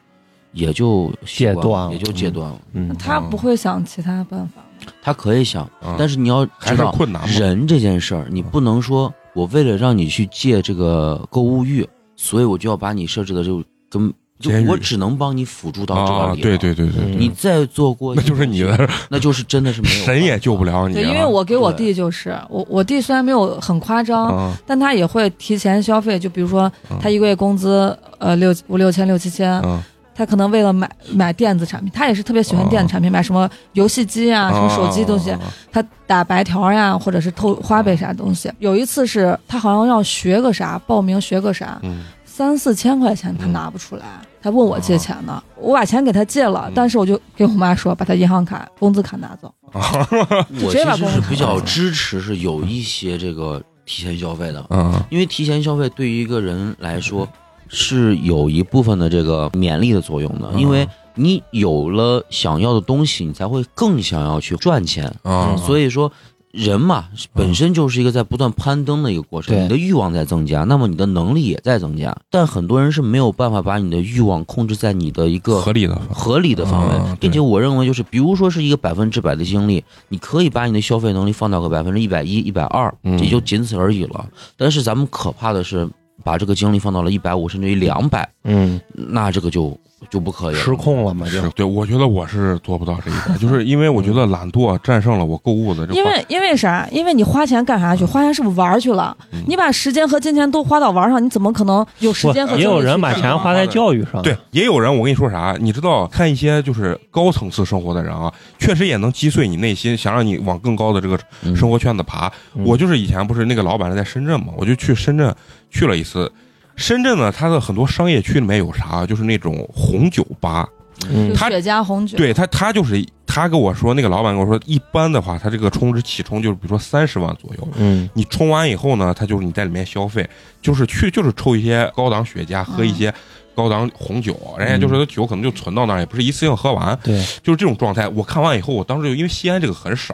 也就戒断了也就戒断了。嗯他不会想其他办法吗？他可以想，嗯但是你要还是知道，困难。人这件事儿，你不能说我为了让你去戒这个购物欲，所以我就要把你设置的就跟就我只能帮你辅助到这。对，对对对，嗯你再做过，那就是你的，那就是真的是没有 神也救不了。你对。因为我给我弟就是我，我弟虽然没有很夸张，啊但他也会提前消费。就比如说嗯他一个月工资呃六五六千六七千，啊他可能为了买买电子产品，他也是特别喜欢电子产品，买什么游戏机啊、什么手机东西，啊他打白条呀，或者是偷花呗啥东西。有一次是他好像要学个啥，报名学个啥，嗯三四千块钱他拿不出来，他问我借钱呢，我把钱给他借了嗯，但是我就给我妈说，把他银行卡、工资卡拿走。我其直接把工资实是比较支持是有一些这个提前消费的，嗯因为提前消费对于一个人来说是有一部分的这个勉励的作用的，嗯因为你有了想要的东西，你才会更想要去赚钱。嗯，所以说，人嘛本身就是一个在不断攀登的一个过程，对。你的欲望在增加，那么你的能力也在增加。但很多人是没有办法把你的欲望控制在你的一个合理的。合理的范围，嗯并且我认为就是，比如说是一个百分之百的精力，你可以把你的消费能力放到个百分之一百一、一百二，嗯。也就仅此而已了。但是咱们可怕的是，把这个精力放到了一百五甚至于两百，嗯，那这个就就不可以了。失控了嘛，就是对，我觉得我是做不到这一点，就是因为我觉得懒惰战胜了我购物的。因为因为啥？因为你花钱干啥去？花钱是不是玩儿去了？嗯你把时间和金钱都花到玩儿上，你怎么可能有时间和也有人精力去干把钱花在教育上，对，也有人，我跟你说啥？你知道，看一些就是高层次生活的人啊，确实也能击碎你内心，想让你往更高的这个嗯生活圈子爬。嗯我就是以前不是那个老板是在深圳嘛，我就去深圳去了一次。深圳呢，它的很多商业区里面有啥，就是那种红酒吧。嗯雪茄红酒，对他，他就是他跟我说，那个老板跟我说，一般的话，他这个充值起充就是比如说三十万左右。嗯你充完以后呢，他就是你在里面消费，就是去就是抽一些高档雪茄，喝一些高档红酒，人家就是酒可能就存到那儿，也不是一次性喝完，对，就是这种状态。我看完以后，我当时就因为西安这个很少，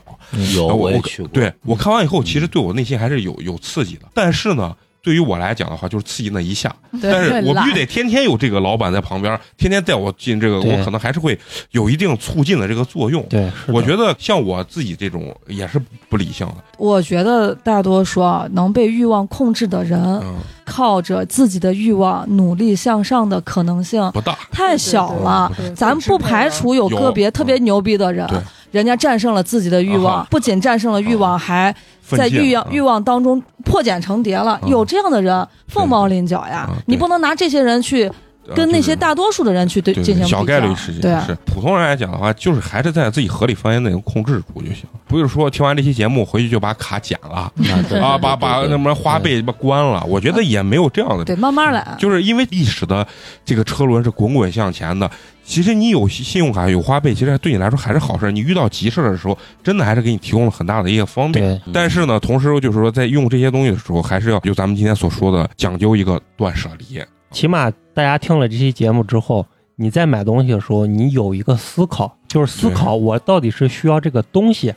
有我我也去过，对我看完以后，其实对我内心还是有有刺激的。但是呢，对于我来讲的话，就是刺激那一下。但是我必须得天天有这个老板在旁边，天天带我进这个，我可能还是会有一定促进的这个作用。对，我觉得像我自己这种也是不理性的，我觉得大多数啊能被欲望控制的人，嗯，靠着自己的欲望努力向上的可能性不大，太小了。咱不排除有个别特别牛逼的人对，人家战胜了自己的欲啊望哈，不仅战胜了欲望，还在欲望欲望当中破茧成蝶了。嗯有这样的人凤毛麟角呀你不能拿这些人去呃跟那些大多数的人去对对进行比小概率事件对啊是普通人来讲的话，就是还是在自己合理范围内控制住就行。不是说听完这期节目回去就把卡剪了啊把把对那么花呗把关了。我觉得也没有这样的对，慢慢来。就是因为历史的这个车轮是滚滚向前的。其实你有信用卡、有花呗，其实对你来说还是好事。你遇到急事的时候，真的还是给你提供了很大的一个方便。对，但是呢，同时就是说，在用这些东西的时候，还是要有咱们今天所说的讲究一个断舍离。起码大家听了这期节目之后，你在买东西的时候，你有一个思考，就是思考我到底是需要这个东西，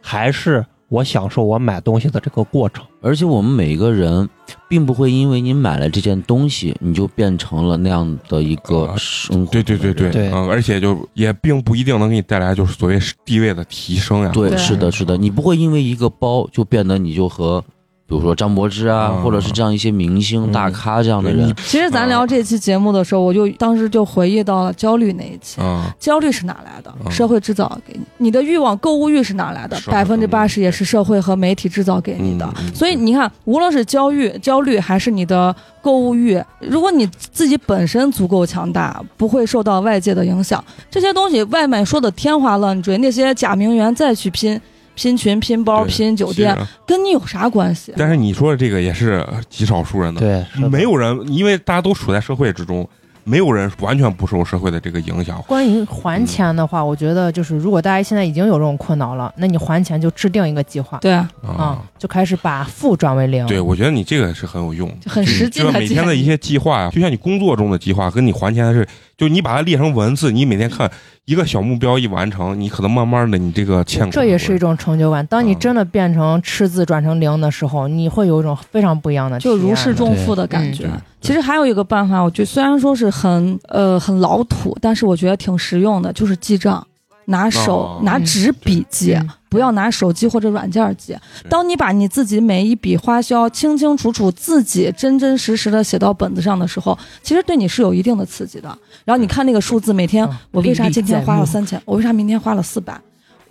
还是我享受我买东西的这个过程。而且我们每个人，并不会因为你买了这件东西，你就变成了那样的一个啊生活。对对对对，对嗯，而且就也并不一定能给你带来就是所谓地位的提升呀。对，对是的，是的，你不会因为一个包就变得你就和，比如说张柏芝啊，嗯或者是这样一些明星、嗯大咖这样的人，其实咱聊这期节目的时候，我就当时就回忆到了焦虑那一期。嗯，焦虑是哪来的？嗯社会制造给你。你的欲望、购物欲是哪来的百分之八十也是社会和媒体制造给你的。所以你看，无论是焦虑、焦虑还是你的购物欲，如果你自己本身足够强大，不会受到外界的影响，这些东西外面说的天花乱坠，那些假名媛再去拼拼群、拼包、拼酒店，跟你有啥关系？但是你说的这个也是极少数人的，对，没有人，因为大家都处在社会之中，没有人完全不受社会的这个影响。关于还钱的话，我觉得就是如果大家现在已经有这种困扰了，那你还钱就制定一个计划。对啊，啊，就开始把负转为零。对，我觉得你这个是很有用，就很实际就是的每天的一些计划呀，就像你工作中的计划，跟你还钱的是，就你把它列成文字，你每天看一个小目标一完成，你可能慢慢的你这个欠款这也是一种成就感。当你嗯真的变成赤字转成零的时候，你会有一种非常不一样的就如释重负的感觉。其实还有一个办法，我觉得虽然说是很呃很老土，但是我觉得挺实用的，就是记账，拿手、哦拿纸笔记，嗯不要拿手机或者软件记。当你把你自己每一笔花销清清楚楚、自己真真实实的写到本子上的时候，其实对你是有一定的刺激的。然后你看那个数字，每天嗯我为啥今天花了三千，我为啥明天花了四百？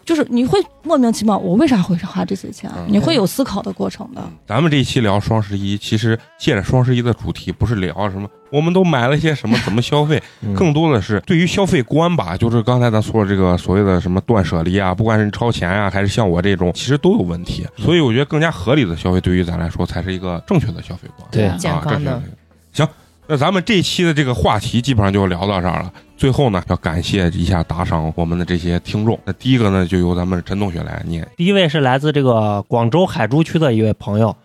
就是你会莫名其妙，我为啥会花这些钱？嗯你会有思考的过程的。咱们这一期聊双十一，其实借着双十一的主题，不是聊什么我们都买了些什么，怎么消费，嗯更多的是对于消费观吧，就是刚才咱说的这个所谓的什么断舍离啊，不管是超前啊，还是像我这种，其实都有问题。所以我觉得更加合理的消费，对于咱来说才是一个正确的消费观。对啊，健康的这是行。那咱们这一期的这个话题基本上就聊到这儿了。最后呢，要感谢一下打赏我们的这些听众。那第一个呢，就由咱们陈同学来念。第一位是来自这个广州海珠区的一位朋友，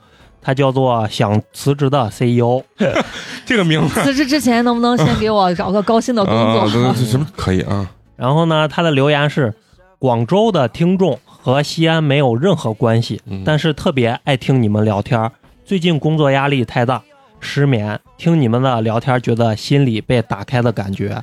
他叫做想辞职的 E CEO。这个名字辞职之前能不能先给我找个高薪的工啊，作？这这什么可以啊？然后呢，他的留言是：广州的听众和西安没有任何关系，嗯但是特别爱听你们聊天。最近工作压力太大，失眠，听你们的聊天，觉得心里被打开的感觉。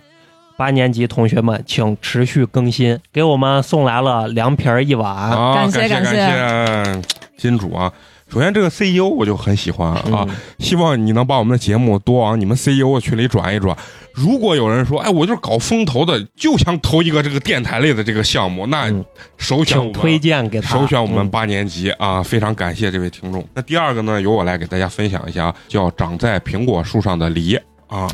八年级同学们，请持续更新，给我们送来了凉皮儿一碗。啊，感谢谢感感谢金主啊！首先，这个 CEO 我就很喜欢啊，嗯希望你能把我们的节目多往你们 CEO 群里转一转。如果有人说，哎，我就是搞风投的，就想投一个这个电台类的这个项目，那嗯首选我们请推荐给他，首选我们嗯八年级啊，非常感谢这位听众。那第二个呢，由我来给大家分享一下，叫长在苹果树上的梨啊，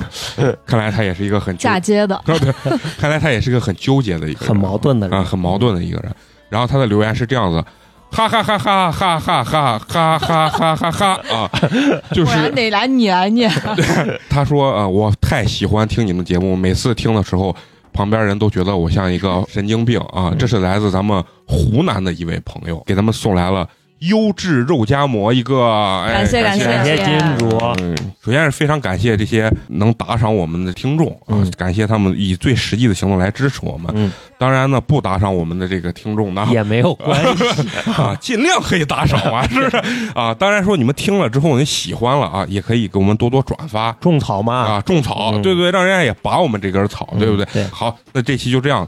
看来他也是一个很纠嫁接的，啊，对，看来他也是个很纠结的一个人，很矛盾的人啊，很矛盾的一个人。然后他的留言是这样子。哈哈哈哈哈哈哈哈哈哈哈哈啊！就是得来你来念。他说啊，我太喜欢听你们节目，每次听的时候，旁边人都觉得我像一个神经病啊。这是来自咱们湖南的一位朋友，给咱们送来了优质肉夹馍一个，哎、感谢感感谢感谢金主，嗯，首先是非常感谢这些能打赏我们的听众啊，嗯感谢他们以最实际的行动来支持我们。嗯，当然呢，不打赏我们的这个听众呢，也没有关系。啊，尽量可以打赏啊，是不是啊？当然说你们听了之后你喜欢了啊，也可以给我们多多转发种草嘛，啊，种草，嗯对不对？让人家也拔我们这根草，对不对？对好，那这期就这样，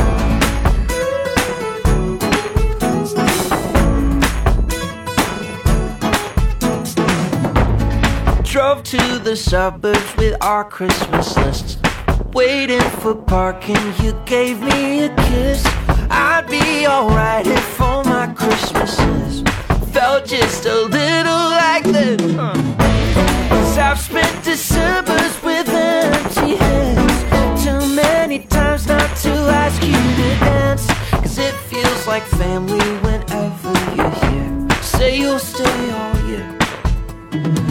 drove to the suburbs with our Christmas lists. Waiting for parking, you gave me a kiss. I'd be alright if all my Christmases felt just a little like this. Cause I've spent Decembers with empty hands. Too many times not to ask you to dance. Cause it feels like family whenever you're here. Say you'll stay all year.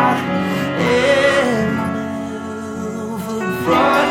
I am.